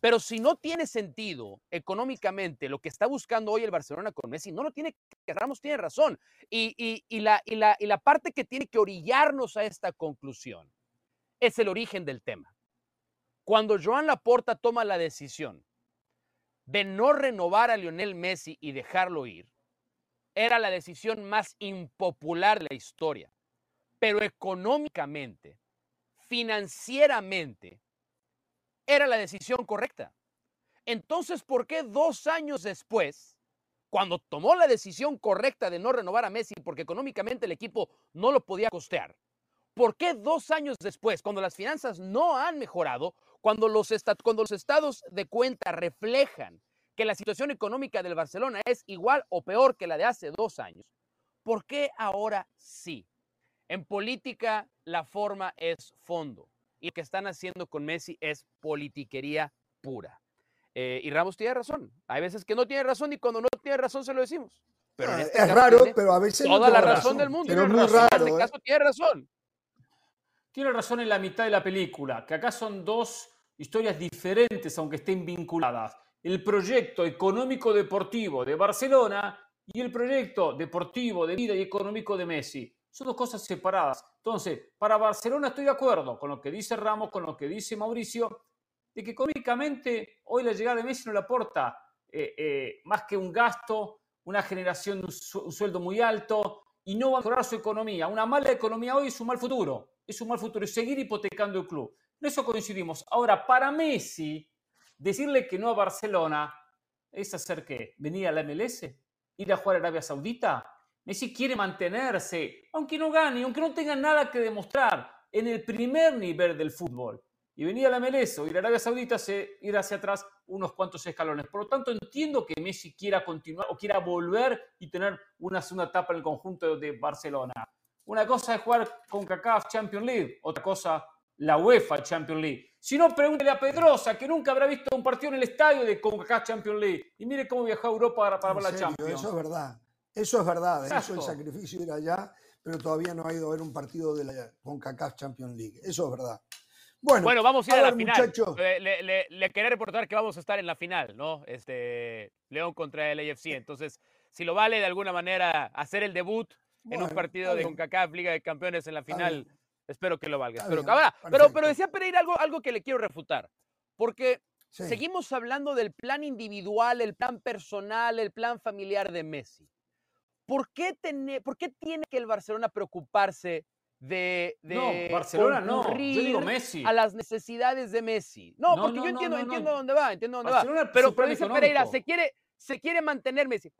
Pero si no tiene sentido económicamente lo que está buscando hoy el Barcelona con Messi, no lo tiene que Ramos tiene razón. Y, la, y, la, y la parte que tiene que orillarnos a esta conclusión es el origen del tema. Cuando Joan Laporta toma la decisión de no renovar a Lionel Messi y dejarlo ir, era la decisión más impopular de la historia. Pero económicamente, financieramente, era la decisión correcta. Entonces, ¿por qué dos años después, cuando tomó la decisión correcta de no renovar a Messi porque económicamente el equipo no lo podía costear, ¿por qué dos años después, cuando las finanzas no han mejorado, cuando los, cuando los estados de cuenta reflejan que la situación económica del Barcelona es igual o peor que la de hace dos años, ¿por qué ahora sí? En política la forma es fondo y lo que están haciendo con Messi es politiquería pura. Eh, y Ramos tiene razón. Hay veces que no tiene razón y cuando no tiene razón se lo decimos. Pero ah, este es raro, pero a veces toda la razón, del mundo. Pero muy raro. En este caso tiene razón. Tiene razón en la mitad de la película, que acá son dos historias diferentes, aunque estén vinculadas. El proyecto económico deportivo de Barcelona y el proyecto deportivo de vida y económico de Messi. Son dos cosas separadas. Entonces, para Barcelona estoy de acuerdo con lo que dice Ramos, con lo que dice Mauricio, de que económicamente hoy la llegada de Messi no le aporta eh, eh, más que un gasto, una generación de un, sueldo muy alto y no va a mejorar su economía. Una mala economía hoy es un mal futuro, es un mal futuro seguir hipotecando el club. En eso coincidimos. Ahora, para Messi, decirle que no a Barcelona es hacer qué? ¿Venir a la MLS? ¿Ir a jugar a Arabia Saudita? Messi quiere mantenerse, aunque no gane, aunque no tenga nada que demostrar, en el primer nivel del fútbol. Y venir a la MLS o ir a Arabia Saudita se ir hacia atrás unos cuantos escalones. Por lo tanto, entiendo que Messi quiera continuar o quiera volver y tener una segunda etapa en el conjunto de Barcelona. Una cosa es jugar con CACAF Champions League, otra cosa la UEFA Champions League. Si no, pregúntele a Pedrosa, que nunca habrá visto un partido en el estadio de CONCACAF Champions League. Y mire cómo viajó a Europa para, para ver la Champions. Eso es verdad. Eso es verdad, eso el sacrificio ir allá, pero todavía no ha ido a ver un partido de la CONCACAF Champions League. Eso es verdad. Bueno, bueno vamos a ir a, la final. Le, le, quería reportar que vamos a estar en la final, ¿no? Este, León contra el AFC. Entonces, si lo vale de alguna manera hacer el debut en un partido de CONCACAF Liga de Campeones en la final, espero que lo valga. Pero, pero, pero decía Pereira algo, algo que le quiero refutar. Porque seguimos hablando del plan individual, el plan personal, el plan familiar de Messi. ¿por qué, ¿por qué tiene que el Barcelona preocuparse de, de no, Barcelona no, yo digo Messi. a las necesidades de Messi? No, porque yo entiendo, entiendo dónde va, entiendo dónde va. Pero, pero dice Pereira, se quiere, se quiere mantener Messi.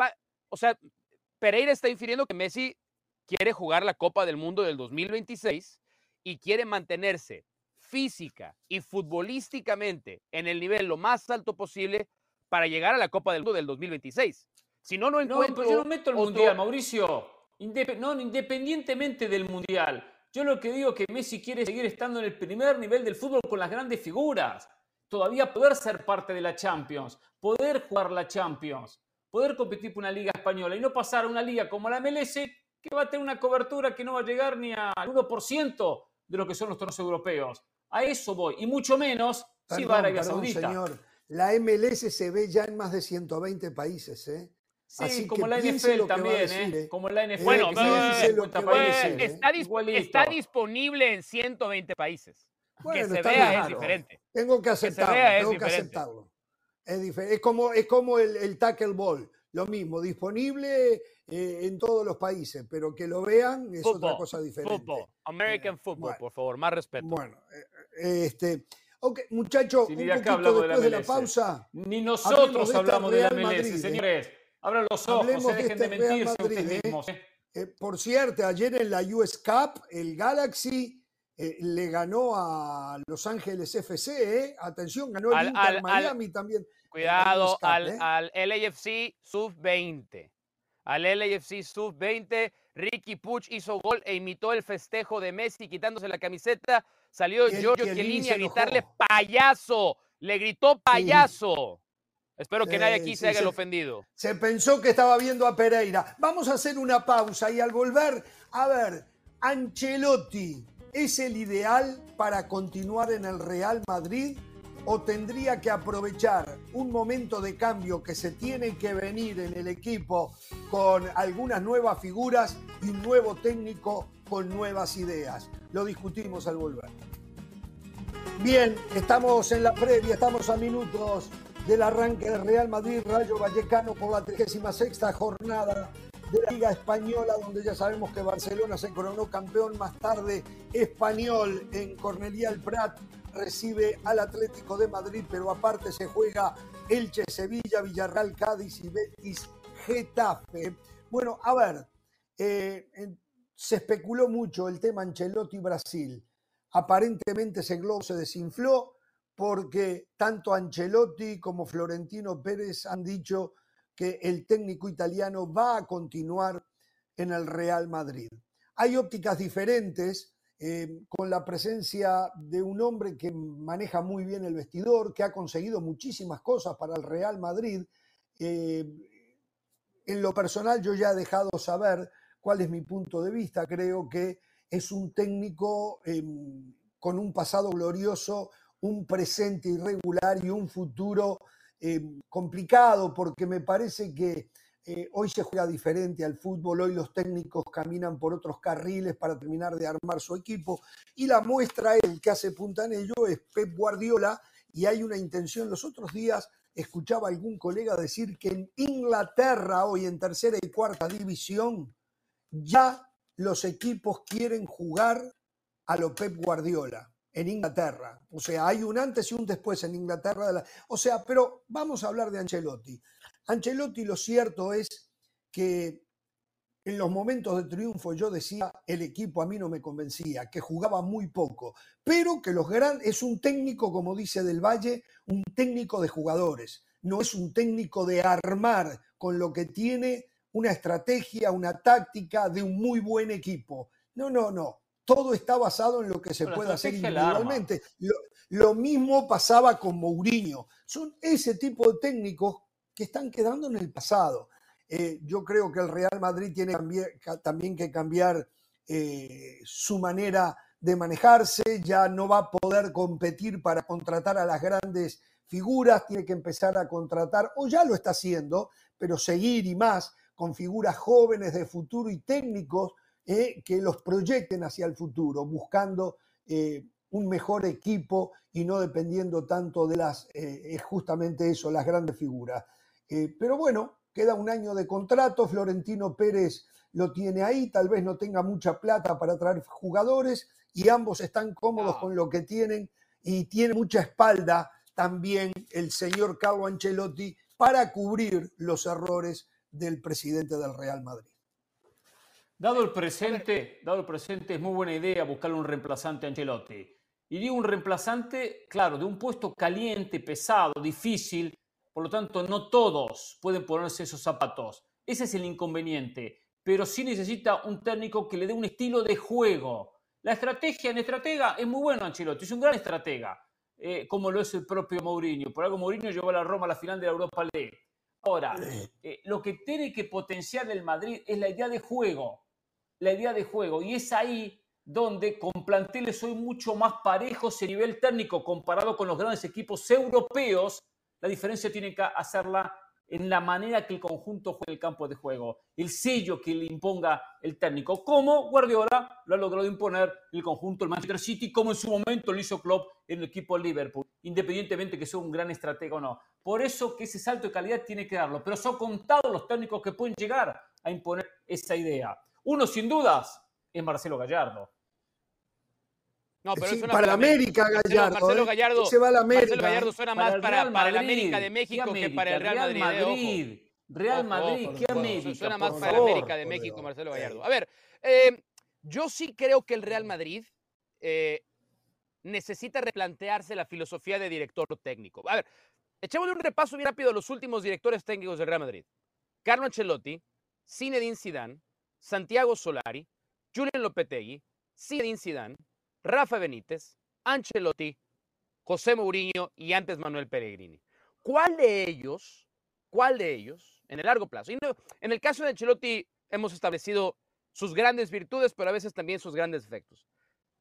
o sea, Pereira está infiriendo que Messi quiere jugar la Copa del Mundo del 2026 y quiere mantenerse física y futbolísticamente en el nivel lo más alto posible para llegar a la Copa del Mundo del 2026. Si no, no encuentro. No, yo no meto el mundial, Mauricio. no, independientemente del mundial. Yo lo que digo es que Messi quiere seguir estando en el primer nivel del fútbol con las grandes figuras. Todavía poder ser parte de la Champions, poder jugar la Champions, poder competir por una liga española y no pasar a una liga como la MLS que va a tener una cobertura que no va a llegar ni al 1% de lo que son los torneos europeos. A eso voy. Y mucho menos si va a Arabia Saudita. Señor, la MLS se ve ya en más de 120 países, ¿eh? Sí, como la NFL también, ¿eh? ¿eh? Como la NFL. Bueno, está, disponible en 120 países. que se vea es diferente. Tengo que aceptarlo, tengo que aceptarlo. Es, es como, es como el, tackle ball, lo mismo, disponible eh, en todos los países, pero que lo vean es otra cosa diferente. Football, American football, por favor, más respeto. Bueno, este, ok, muchachos, un poquito después de la, pausa. Ni nosotros hablamos de la MLS, señores. Abran los ojos, se dejen de, este mentirse ustedes ¿eh? mismos. ¿eh? Eh, por cierto, ayer en la US Cup, el Galaxy le ganó a Los Ángeles FC. Atención, ganó el Inter Miami también. Cuidado, al, al LAFC sub-20. Al LAFC Sub-20. Ricky Puch hizo gol e imitó el festejo de Messi quitándose la camiseta. Salió Giorgio Chiellini a gritarle payaso. Le gritó payaso. Espero que nadie aquí se haga el ofendido. Se pensó que estaba viendo a Pereira. Vamos a hacer una pausa y al volver, a ver, Ancelotti, ¿es el ideal para continuar en el Real Madrid? O tendría que aprovechar un momento de cambio que se tiene que venir en el equipo con algunas nuevas figuras y un nuevo técnico con nuevas ideas. Lo discutimos al volver. Bien, estamos en la previa, estamos a minutos del arranque del Real Madrid Rayo Vallecano por la 36 jornada de la Liga Española, donde ya sabemos que Barcelona se coronó campeón más tarde español en Cornelia el Prat recibe al Atlético de Madrid, pero aparte se juega Elche, Sevilla, Villarreal, Cádiz y Betis, Getafe. Bueno, a ver, eh, se especuló mucho el tema Ancelotti-Brasil. Aparentemente ese globo se desinfló porque tanto Ancelotti como Florentino Pérez han dicho que el técnico italiano va a continuar en el Real Madrid. Hay ópticas diferentes eh, con la presencia de un hombre que maneja muy bien el vestidor, que ha conseguido muchísimas cosas para el Real Madrid. Eh, en lo personal yo ya he dejado saber cuál es mi punto de vista. Creo que es un técnico em, con un pasado glorioso, un presente irregular y un futuro complicado, porque me parece que eh, hoy se juega diferente al fútbol, hoy los técnicos caminan por otros carriles para terminar de armar su equipo y la muestra, el que hace punta en ello, es Pep Guardiola y hay una intención. Los otros días escuchaba algún colega decir que en Inglaterra, hoy en tercera y cuarta división, ya los equipos quieren jugar a lo Pep Guardiola en Inglaterra. O sea, hay un antes y un después en Inglaterra. O sea, pero vamos a hablar de Ancelotti. Ancelotti lo cierto es que en los momentos de triunfo yo decía, el equipo a mí no me convencía, que jugaba muy poco, pero que los grandes, es un técnico, como dice Del Valle, un técnico de jugadores, no es un técnico de armar con lo que tiene una estrategia, una táctica de un muy buen equipo. No, no, no. Todo está basado en lo que se puede hacer individualmente. Lo, lo, mismo pasaba con Mourinho. Son ese tipo de técnicos que están quedando en el pasado. Eh, yo creo que el Real Madrid tiene también que cambiar eh, su manera de manejarse, ya no va a poder competir para contratar a las grandes figuras, tiene que empezar a contratar, o ya lo está haciendo, pero seguir y más con figuras jóvenes de futuro y técnicos eh, que los proyecten hacia el futuro, buscando un mejor equipo y no dependiendo tanto de las, es justamente eso, las grandes figuras. Eh, pero bueno, queda un año de contrato, Florentino Pérez lo tiene ahí, tal vez no tenga mucha plata para traer jugadores y ambos están cómodos con lo que tienen y tiene mucha espalda también el señor Carlo Ancelotti para cubrir los errores del presidente del Real Madrid. Dado el presente, dado el presente, es muy buena idea buscarle un reemplazante a Ancelotti. Y digo un reemplazante, claro, de un puesto caliente, pesado, difícil, por lo tanto, no todos pueden ponerse esos zapatos. Ese es el inconveniente. Pero sí necesita un técnico que le dé un estilo de juego. La estrategia en estratega es muy bueno Ancelotti, es un gran estratega, eh, como lo es el propio Mourinho. Por algo Mourinho llevó a la Roma a la final de la Europa League. Ahora, eh, lo que tiene que potenciar el Madrid es la idea de juego. La idea de juego. Y es ahí donde con planteles hoy mucho más parejos a nivel técnico comparado con los grandes equipos europeos la diferencia tiene que hacerla en la manera que el conjunto juega el campo de juego, el sello que le imponga el técnico, como Guardiola lo ha logrado imponer el conjunto del Manchester City, como en su momento lo hizo Klopp en el equipo Liverpool, independientemente que sea un gran estratega o no. Por eso que ese salto de calidad tiene que darlo, pero son contados los técnicos que pueden llegar a imponer esa idea. Uno, sin dudas, es Marcelo Gallardo. No, pero sí, para la América, Gallardo. Marcelo, ¿eh? Gallardo, se va a la América. Marcelo Gallardo suena más para, para, la América de México que para el Real, Madrid. Madrid. Real Madrid, ¿qué América? Suena más para la América de México, Marcelo Gallardo. A ver, eh, yo sí creo que el Real Madrid eh, necesita replantearse la filosofía de director técnico. A ver, echémosle un repaso bien rápido a los últimos directores técnicos del Real Madrid. Carlo Ancelotti, Zinedine Zidane, Santiago Solari, Julian Lopetegui, Zinedine Zidane, Rafa Benítez, Ancelotti, José Mourinho y antes Manuel Pellegrini. ¿Cuál de ellos, cuál de ellos, en el largo plazo? en el caso de Ancelotti hemos establecido sus grandes virtudes, pero a veces también sus grandes defectos.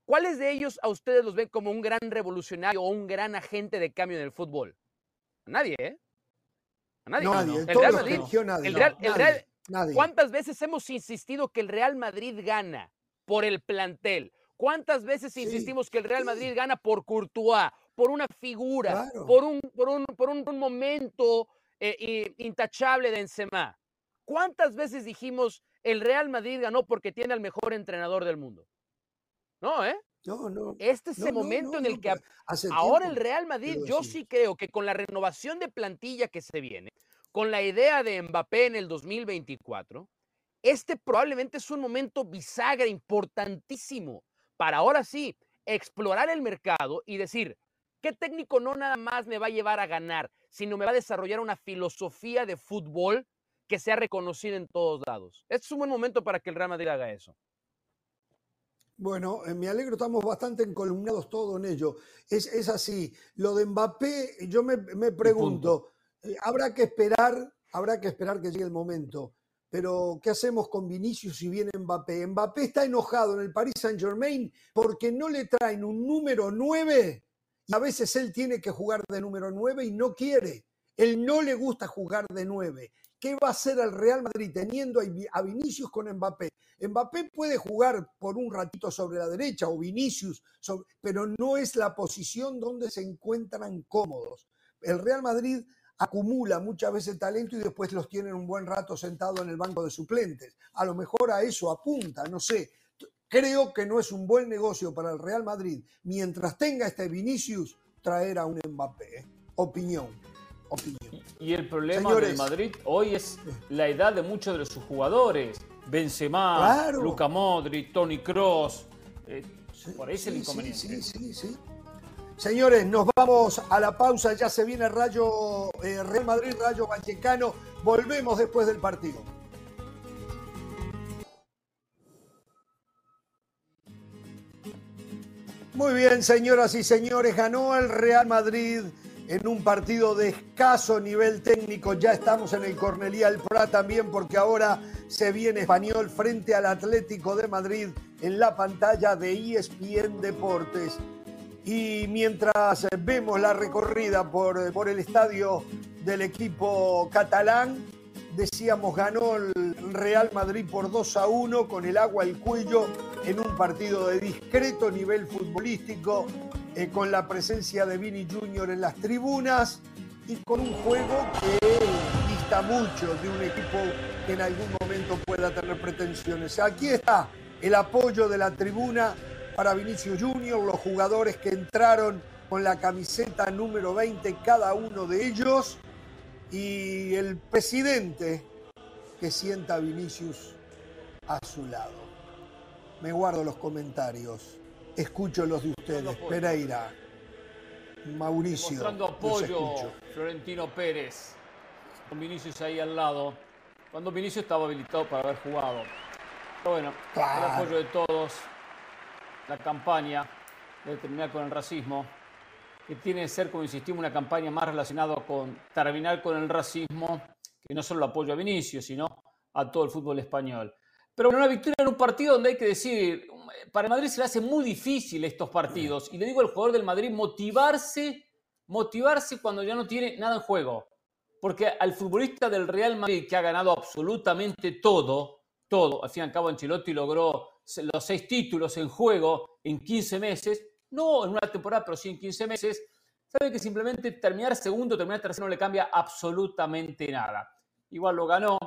¿Cuáles de ellos a ustedes los ven como un gran revolucionario o un gran agente de cambio en el fútbol? A nadie, ¿eh? A nadie. nadie. El Real Madrid. El Real, el Real, ¿Cuántas veces hemos insistido que el Real Madrid gana por el plantel? ¿Cuántas veces insistimos que el Real Madrid gana por Courtois, por una figura, por, un, por, un, por un, momento eh, intachable de Benzema? ¿Cuántas veces dijimos el Real Madrid ganó porque tiene al mejor entrenador del mundo? No, ¿eh? No, no. Este es el momento en el que ahora el Real Madrid, yo sí creo que con la renovación de plantilla que se viene, con la idea de Mbappé en el 2024, este probablemente es un momento bisagra importantísimo para ahora sí explorar el mercado y decir, ¿qué técnico no nada más me va a llevar a ganar, sino me va a desarrollar una filosofía de fútbol que sea reconocida en todos lados? Este es un buen momento para que el Real Madrid haga eso. Bueno, eh, me alegro, estamos bastante encolumnados todos en ello. Es, es así. Lo de Mbappé, yo me, me pregunto, eh, habrá que esperar, habrá que esperar que llegue el momento. Pero, ¿qué hacemos con Vinicius si viene Mbappé? Mbappé está enojado en el Paris Saint Germain porque no le traen un número 9 y a veces él tiene que jugar de número 9 y no quiere. Él no le gusta jugar de 9. ¿Qué va a hacer el Real Madrid teniendo a Vinicius con Mbappé? Mbappé puede jugar por un ratito sobre la derecha o Vinicius, pero no es la posición donde se encuentran cómodos. El Real Madrid acumula muchas veces talento y después los tienen un buen rato sentado en el banco de suplentes. A lo mejor a eso apunta, no sé. Creo que no es un buen negocio para el Real Madrid, mientras tenga este Vinicius, traer a un Mbappé. ¿eh? Opinión. Opinión. Y el problema del Madrid hoy es la edad de muchos de sus jugadores. Benzema, Luca Modri, Tony Cross. Eh, por ahí es el inconveniente. Sí, sí, sí. Señores, nos vamos a la pausa. Ya se viene Rayo eh, Real Madrid, Rayo Vallecano. Volvemos después del partido. Muy bien, señoras y señores, ganó el Real Madrid en un partido de escaso nivel técnico. Ya estamos en el Cornelía El Prat también porque ahora se viene español frente al Atlético de Madrid en la pantalla de ESPN Deportes. Y mientras vemos la recorrida por, por el estadio del equipo catalán, decíamos, ganó el Real Madrid por 2 a 1 con el agua al cuello en un partido de discreto nivel futbolístico eh, con la presencia de Vini Junior en las tribunas y con un juego que dista mucho de un equipo que en algún momento pueda tener pretensiones. Aquí está el apoyo de la tribuna para Vinicius Junior, los jugadores que entraron con la camiseta número 20, cada uno de ellos, y el presidente que sienta a Vinicius a su lado. Me guardo los comentarios. Escucho los de ustedes. Pereira, Mauricio. Mostrando apoyo, Florentino Pérez, con Vinicius ahí al lado. Cuando Vinicius estaba habilitado para haber jugado. Pero bueno, el apoyo de todos, la campaña de terminar con el racismo, que tiene que ser, como insistimos, una campaña más relacionada con terminar con el racismo, que no solo apoyo a Vinicius, sino a todo el fútbol español. Pero una victoria en un partido donde hay que decir, para el Madrid se le hace muy difícil estos partidos. Y le digo al jugador del Madrid, motivarse, motivarse cuando ya no tiene nada en juego. Porque al futbolista del Real Madrid, que ha ganado absolutamente todo, todo, al fin y al cabo Ancelotti logró los seis títulos en juego en 15 meses, no en una temporada, pero sí en 15 meses, sabe que simplemente terminar segundo, terminar tercero no le cambia absolutamente nada. Igual lo ganó,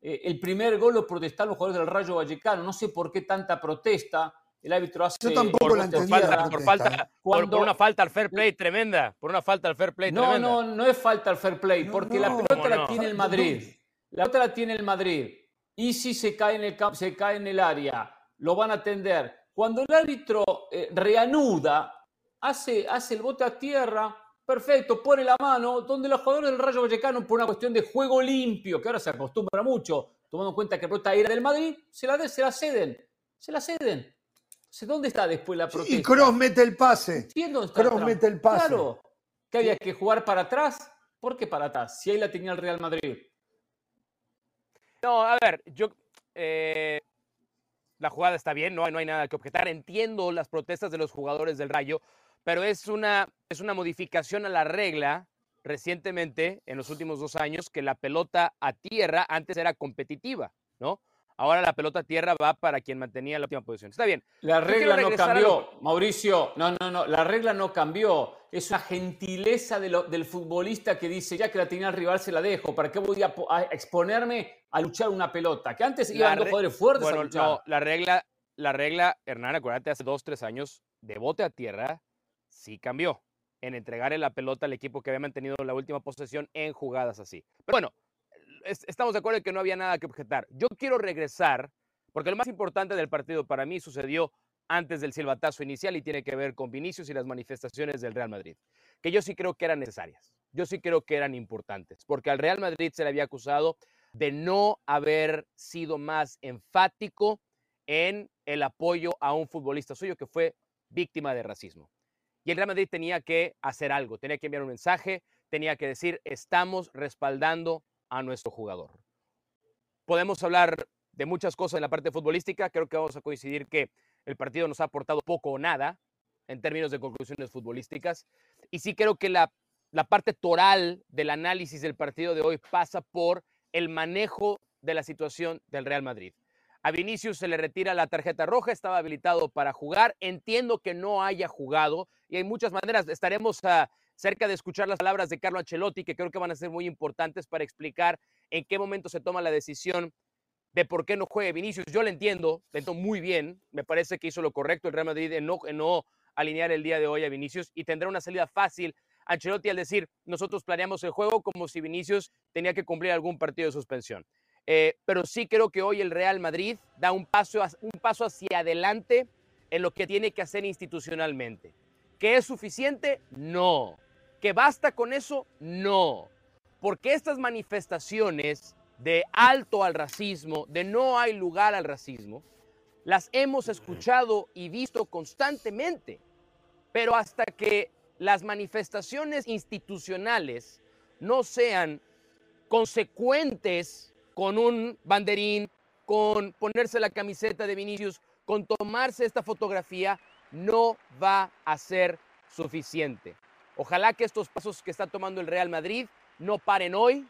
eh, el primer gol lo protestaron los jugadores del Rayo Vallecano. No sé por qué tanta protesta. El árbitro hace. Yo tampoco la falta, por, falta, por, una falta al fair play tremenda. Por una falta al fair play no, tremenda. No, no, no es falta al fair play, porque la pelota la tiene el Madrid. La pelota la tiene el Madrid. Y si se cae en el campo, se cae en el área, lo van a atender. Cuando el árbitro eh, reanuda, hace, hace el bote a tierra, perfecto, pone la mano, donde los jugadores del Rayo Vallecano, por una cuestión de juego limpio, que ahora se acostumbra mucho, tomando en cuenta que la pelota era del Madrid, se la, se la ceden, se la ceden. ¿Dónde está después la protesta? Y Cross mete el pase. Cross mete el pase. Claro, que había que jugar para atrás. ¿Por qué para atrás? Si ahí la tenía el Real Madrid. No, a ver, yo. Eh, la jugada está bien, no, no hay nada que objetar. Entiendo las protestas de los jugadores del Rayo, pero es una, es una modificación a la regla recientemente, en los últimos dos años, que la pelota a tierra antes era competitiva, ¿no? Ahora la pelota a tierra va para quien mantenía la última posición. Está bien. La regla no cambió, Mauricio. No, no, no. La regla no cambió. Es una gentileza del futbolista que dice, ya que la tenía el rival, se la dejo. ¿Para qué voy a, exponerme a luchar una pelota? Que antes iban dos jugadores fuertes a luchar. No, la regla, la regla, Hernán, acuérdate, hace dos, tres años, de bote a tierra, sí cambió en entregarle la pelota al equipo que había mantenido la última posesión en jugadas así. Pero bueno, estamos de acuerdo en que no había nada que objetar. Yo quiero regresar, porque lo más importante del partido para mí sucedió antes del silbatazo inicial y tiene que ver con Vinicius y las manifestaciones del Real Madrid, que yo sí creo que eran necesarias, yo sí creo que eran importantes, porque al Real Madrid se le había acusado de no haber sido más enfático en el apoyo a un futbolista suyo que fue víctima de racismo. Y el Real Madrid tenía que hacer algo, tenía que enviar un mensaje, tenía que decir, estamos respaldando a nuestro jugador. Podemos hablar de muchas cosas en la parte futbolística, creo que vamos a coincidir que el partido nos ha aportado poco o nada en términos de conclusiones futbolísticas, y sí creo que la, la parte toral del análisis del partido de hoy pasa por el manejo de la situación del Real Madrid. A Vinicius se le retira la tarjeta roja, estaba habilitado para jugar. Entiendo que no haya jugado y hay muchas maneras. Estaremos ah, cerca de escuchar las palabras de Carlo Ancelotti, que creo que van a ser muy importantes para explicar en qué momento se toma la decisión de por qué no juegue Vinicius. Yo lo entiendo, lo entiendo muy bien. Me parece que hizo lo correcto el Real Madrid en no, en no alinear el día de hoy a Vinicius y tendrá una salida fácil. Ancelotti al decir, nosotros planeamos el juego como si Vinicius tenía que cumplir algún partido de suspensión. Eh, pero sí creo que hoy el Real Madrid da un paso, un paso hacia adelante en lo que tiene que hacer institucionalmente. ¿Que es suficiente? No. ¿Que basta con eso? No. Porque estas manifestaciones de alto al racismo, de no hay lugar al racismo, las hemos escuchado y visto constantemente. Pero hasta que las manifestaciones institucionales no sean consecuentes con un banderín, con ponerse la camiseta de Vinicius, con tomarse esta fotografía, no va a ser suficiente. Ojalá que estos pasos que está tomando el Real Madrid no paren hoy,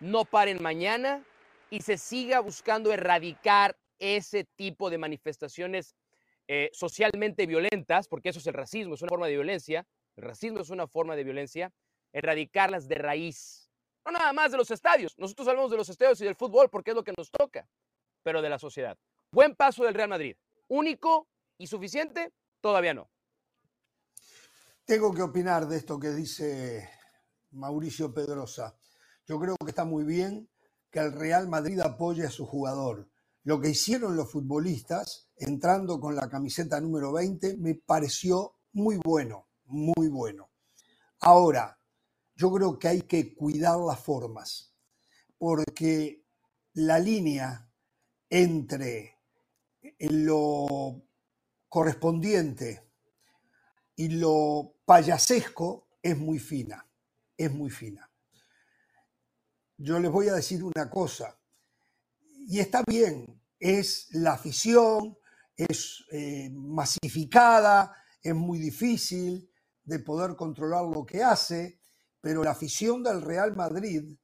no paren mañana y se siga buscando erradicar ese tipo de manifestaciones eh, socialmente violentas, porque eso es el racismo, es una forma de violencia, el racismo es una forma de violencia, erradicarlas de raíz nada más de los estadios. Nosotros hablamos de los estadios y del fútbol porque es lo que nos toca, pero de la sociedad. Buen paso del Real Madrid. Único y suficiente, todavía no. Tengo que opinar de esto que dice Mauricio Pedrosa. Yo creo que está muy bien que el Real Madrid apoye a su jugador. Lo que hicieron los futbolistas, entrando con la camiseta número 20, me pareció muy bueno, muy bueno. Ahora, yo creo que hay que cuidar las formas, porque la línea entre lo correspondiente y lo payasesco es muy fina, es muy fina. Yo les voy a decir una cosa, y está bien, es la afición, es eh, masificada, es muy difícil de poder controlar lo que hace, pero la afición del Real Madrid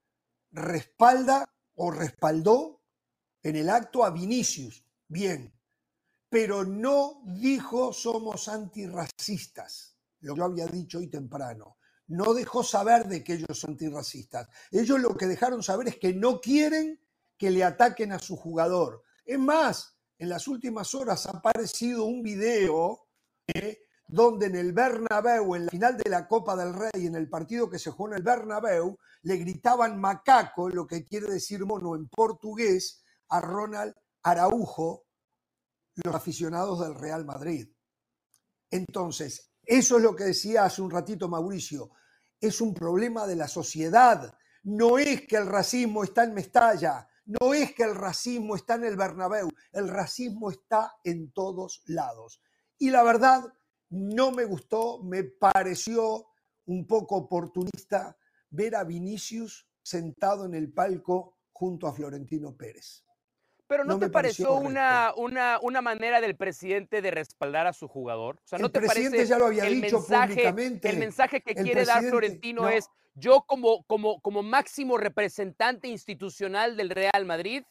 respalda o respaldó en el acto a Vinicius. Bien, pero no dijo somos antirracistas, lo que yo había dicho hoy temprano. No dejó saber de que ellos son antirracistas. Ellos lo que dejaron saber es que no quieren que le ataquen a su jugador. Es más, en las últimas horas ha aparecido un video eh, donde en el Bernabéu, en la final de la Copa del Rey, en el partido que se jugó en el Bernabéu, le gritaban macaco, lo que quiere decir mono en portugués, a Ronald Araujo, los aficionados del Real Madrid. Entonces, eso es lo que decía hace un ratito Mauricio. es un problema de la sociedad. No es que el racismo está en Mestalla, no es que el racismo está en el Bernabéu, el racismo está en todos lados. Y la verdad, no me gustó, me pareció un poco oportunista ver a Vinicius sentado en el palco junto a Florentino Pérez. Pero ¿no, te pareció, una, una, una, manera del presidente de respaldar a su jugador? O sea, ¿no el presidente ya lo había dicho mensaje, públicamente. El mensaje que quiere dar Florentino es, yo como, como, como máximo representante institucional del Real Madrid,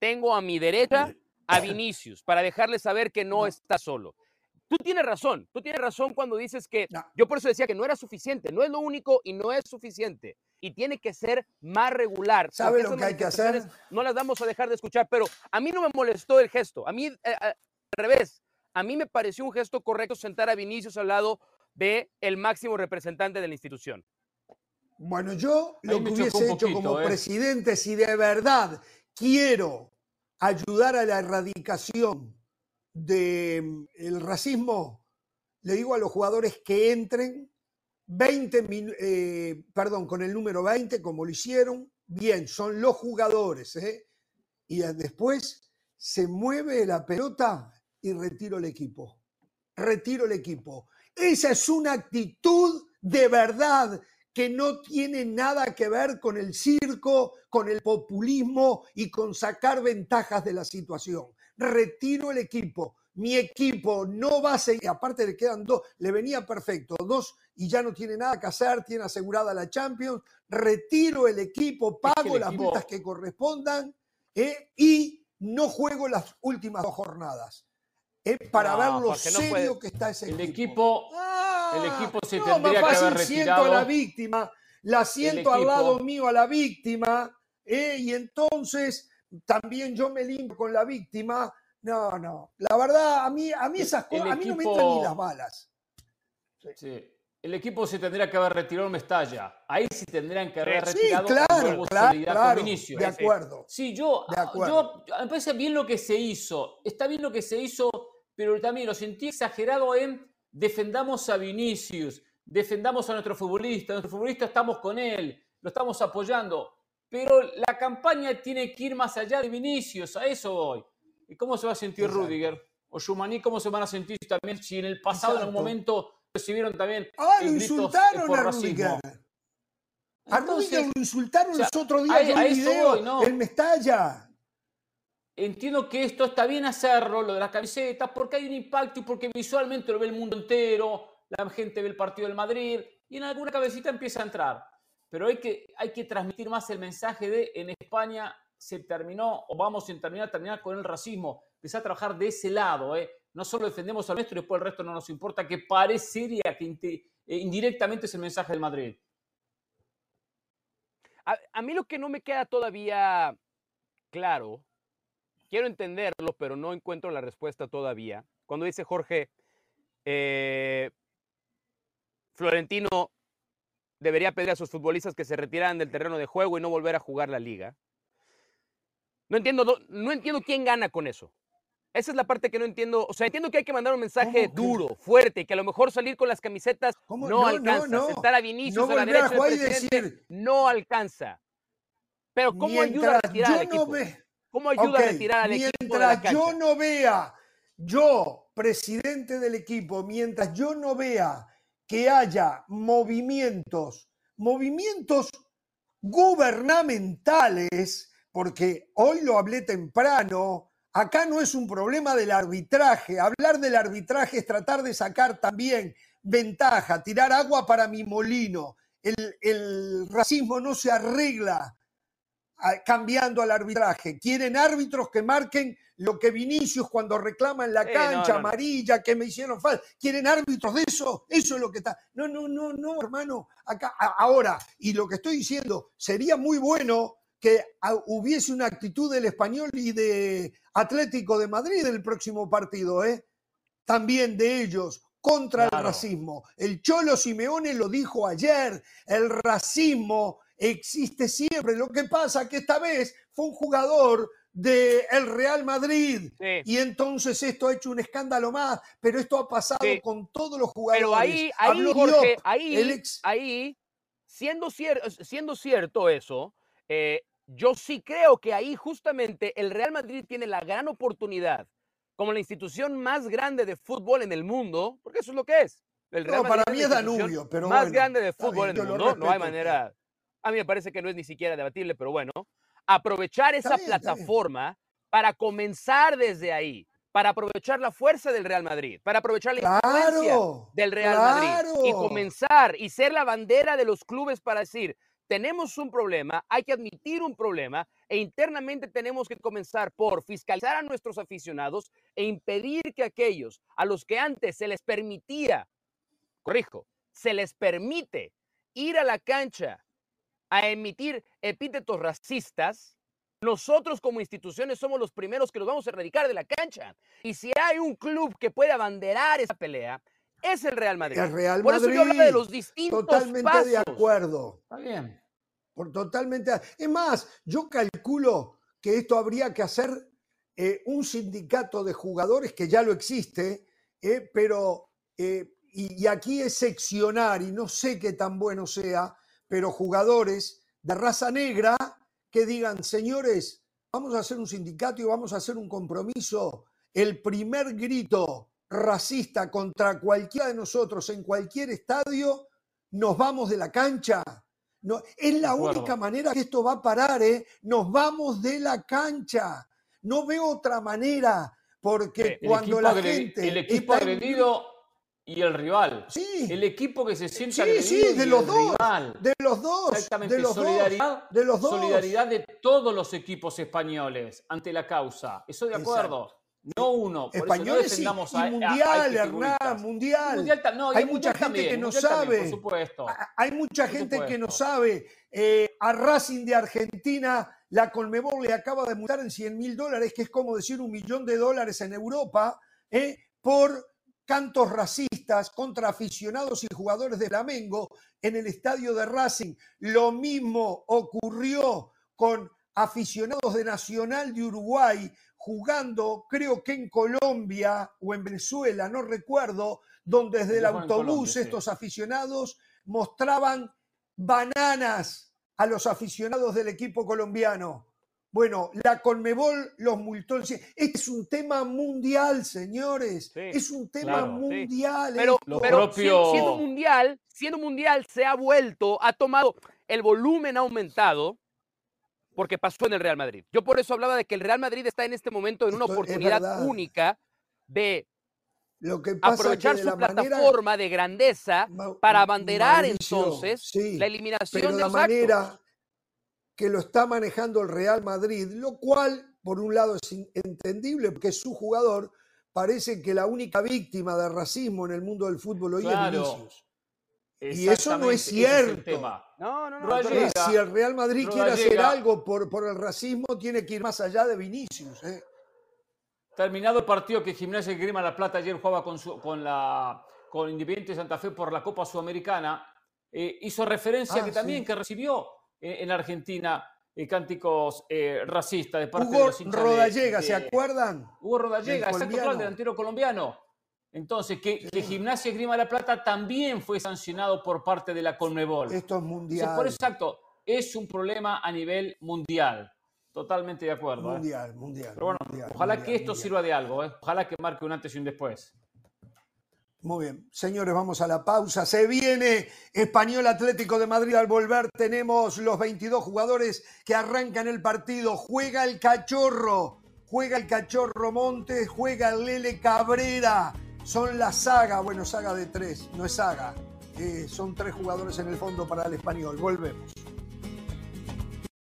tengo a mi derecha a Vinicius para dejarle saber que no, está solo. Tú tienes razón, tú tienes razón cuando dices que yo por eso decía que no era suficiente, no es lo único y no es suficiente y tiene que ser más regular. ¿Sabe lo que hay que hacer? No las vamos a dejar de escuchar, pero a mí no me molestó el gesto, a mí eh, al revés, a mí me pareció un gesto correcto sentar a Vinicius al lado de el máximo representante de la institución. Bueno, yo lo que hubiese hecho como ¿eh? presidente, si de verdad quiero ayudar a la erradicación del el racismo, le digo a los jugadores que entren 20, eh, perdón, con el número 20, como lo hicieron, bien, son los jugadores, ¿eh? y después se mueve la pelota y retiro el equipo. Retiro el equipo. Esa es una actitud de verdad que no tiene nada que ver con el circo, con el populismo y con sacar ventajas de la situación. Retiro el equipo. Mi equipo no va a seguir, aparte le quedan dos, le venía perfecto, dos y ya no tiene nada que hacer, tiene asegurada la Champions, retiro el equipo, pago las multas que correspondan eh, y no juego las últimas dos jornadas. Eh, para ver lo serio que está ese el equipo. el equipo se tendría que haber retirado. siento a la víctima, la siento al lado mío a la víctima, eh, y entonces también yo me limpio con la víctima. No, no. La verdad, a mí, a mí esas cosas, a mí no me entran ni las balas. Sí. El equipo se tendría que haber retirado Mestalla. Ahí sí tendrían que haber retirado sí, claro, claro, claro, De acuerdo. Sí, yo, de acuerdo. yo me parece bien lo que se hizo. Está bien lo que se hizo pero también lo sentí exagerado en defendamos a Vinicius, defendamos a nuestro futbolista, nuestro futbolista estamos con él, lo estamos apoyando, pero la campaña tiene que ir más allá de Vinicius, a eso voy. ¿Y cómo se va a sentir Rudiger? O Schumann, ¿cómo se van a sentir también si en el pasado en algún momento recibieron también Ah, lo insultaron a Rudiger. A Rudiger lo insultaron el otro día en el video no. en Mestalla entiendo que esto está bien hacerlo, lo de las camisetas, porque hay un impacto y porque visualmente lo ve el mundo entero, la gente ve el partido del Madrid y en alguna cabecita empieza a entrar. Pero hay que, hay que transmitir más el mensaje de en España se terminó o vamos a terminar, terminar con el racismo. Empezar a trabajar de ese lado. ¿eh? No solo defendemos al nuestro y después el resto no nos importa, que parecería que eh, indirectamente es el mensaje del Madrid. a mí lo que no me queda todavía claro quiero entenderlo, pero no encuentro la respuesta todavía. Cuando dice Jorge, eh, Florentino debería pedir a sus futbolistas que se retiraran del terreno de juego y no volver a jugar la liga. No entiendo, no, entiendo quién gana con eso. Esa es la parte que no entiendo. O sea, entiendo que hay que mandar un mensaje duro, fuerte, que a lo mejor salir con las camisetas no, alcanza. No, Sentar a Vinicius a la derecha del no alcanza. Pero ¿cómo ayuda a retirar al equipo? ¿Cómo ayuda a retirar al mientras equipo? Mientras yo no vea, yo, presidente del equipo, mientras yo no vea que haya movimientos, movimientos gubernamentales, porque hoy lo hablé temprano, acá no es un problema del arbitraje. Hablar del arbitraje es tratar de sacar también ventaja, tirar agua para mi molino. El, el racismo no se arregla cambiando al arbitraje. Quieren árbitros que marquen lo que Vinicius cuando reclama en la cancha amarilla, que me hicieron falta. ¿Quieren árbitros de eso? Eso es lo que está. No, no, no, no, hermano. Acá, ahora, y lo que estoy diciendo, sería muy bueno que hubiese una actitud del español y de Atlético de Madrid en el próximo partido, ¿eh? También de ellos, contra el racismo. El Cholo Simeone lo dijo ayer, el racismo existe siempre. Lo que pasa que esta vez fue un jugador del el Real Madrid y entonces esto ha hecho un escándalo más, pero esto ha pasado con todos los jugadores. Pero ahí, ahí, Jorge, ahí, ahí siendo, siendo cierto eso, eh, yo sí creo que ahí justamente el Real Madrid tiene la gran oportunidad como la institución más grande de fútbol en el mundo, porque eso es lo que es. El Real no, para mí es Danubio, pero más grande de fútbol en el mundo, no hay manera. A mí me parece que no es ni siquiera debatible, pero bueno, aprovechar esa plataforma para comenzar desde ahí, para aprovechar la fuerza del Real Madrid, para aprovechar la influencia del Real Madrid y comenzar y ser la bandera de los clubes para decir, tenemos un problema, hay que admitir un problema e internamente tenemos que comenzar por fiscalizar a nuestros aficionados e impedir que aquellos a los que antes se les permitía, corrijo, se les permite ir a la cancha a emitir epítetos racistas, nosotros como instituciones somos los primeros que los vamos a erradicar de la cancha. Y si hay un club que puede abanderar esa pelea, es el Real Madrid. El Real Madrid. Por eso yo hablaba de los distintos Totalmente de acuerdo. Está bien. Por totalmente. Es más, yo calculo que esto habría que hacer eh, un sindicato de jugadores que ya lo existe, eh, pero eh, y, y, aquí es seccionar y no sé qué tan bueno sea, pero jugadores de raza negra que digan, señores, vamos a hacer un sindicato y vamos a hacer un compromiso. El primer grito racista contra cualquiera de nosotros en cualquier estadio, nos vamos de la cancha. No, es la única manera que esto va a parar, ¿eh? Nos vamos de la cancha. No veo otra manera, porque cuando la gente. El equipo agredido y el rival. Sí. El equipo que se siente sí, Sí, de los dos. De los dos. Exactamente. De los solidaridad, dos. De los dos. Solidaridad de todos los equipos españoles ante la causa. Eso de acuerdo. No uno. Por Españoles eso no y, mundial, Hernán, mundial. mundial no, hay mucha gente que no sabe. por supuesto. Hay mucha gente que no sabe. Eh, a Racing de Argentina, la Colmebol le acaba de multar en 100 mil dólares, que es como decir un millón de dólares en Europa, eh, por cantos racistas contra aficionados y jugadores de Flamengo en el estadio de Racing. Lo mismo ocurrió con aficionados de Nacional de Uruguay jugando, creo que en Colombia o en Venezuela, no recuerdo, donde desde el autobús estos aficionados mostraban bananas a los aficionados del equipo colombiano. Bueno, la Conmebol los multó. Este es un tema mundial, señores. es un tema mundial. Pero, pero siendo mundial, siendo mundial, se ha vuelto, ha tomado, el volumen ha aumentado porque pasó en el Real Madrid. Yo por eso hablaba de que el Real Madrid está en este momento en una oportunidad única de aprovechar su plataforma de grandeza para abanderar entonces la eliminación de la manera que lo está manejando el Real Madrid, lo cual por un lado es entendible porque su jugador parece que la única víctima de racismo en el mundo del fútbol hoy es Vinicius. Y eso no es cierto. no, no, no. si el Real Madrid quiere hacer algo por, por, el racismo, tiene que ir más allá de Vinicius. ¿eh? Terminado el partido que Gimnasia y Grima La Plata ayer jugaba con, con, la, con Independiente Santa Fe por la Copa Sudamericana, eh, hizo referencia ah, que también que recibió en Argentina cánticos racistas de parte Hugo de los Rodallega, ¿se acuerdan? Hugo Rodallega, exacto, el delantero colombiano. Entonces, que, Gimnasia Grima La Plata también fue sancionado por parte de la Conmebol. Esto es mundial. por exacto, es un problema a nivel mundial. Totalmente de acuerdo. ¿eh? Mundial, mundial. Pero bueno, ojalá que esto sirva de algo. ¿eh? Ojalá que marque un antes y un después. Muy bien, señores, vamos a la pausa. Se viene Español Atlético de Madrid al volver. Tenemos los 22 jugadores que arrancan el partido. Juega el cachorro, juega el cachorro Montes, juega el Lele Cabrera son la saga, bueno, saga de tres, no es saga. Eh, son tres jugadores en el fondo para el español. Volvemos.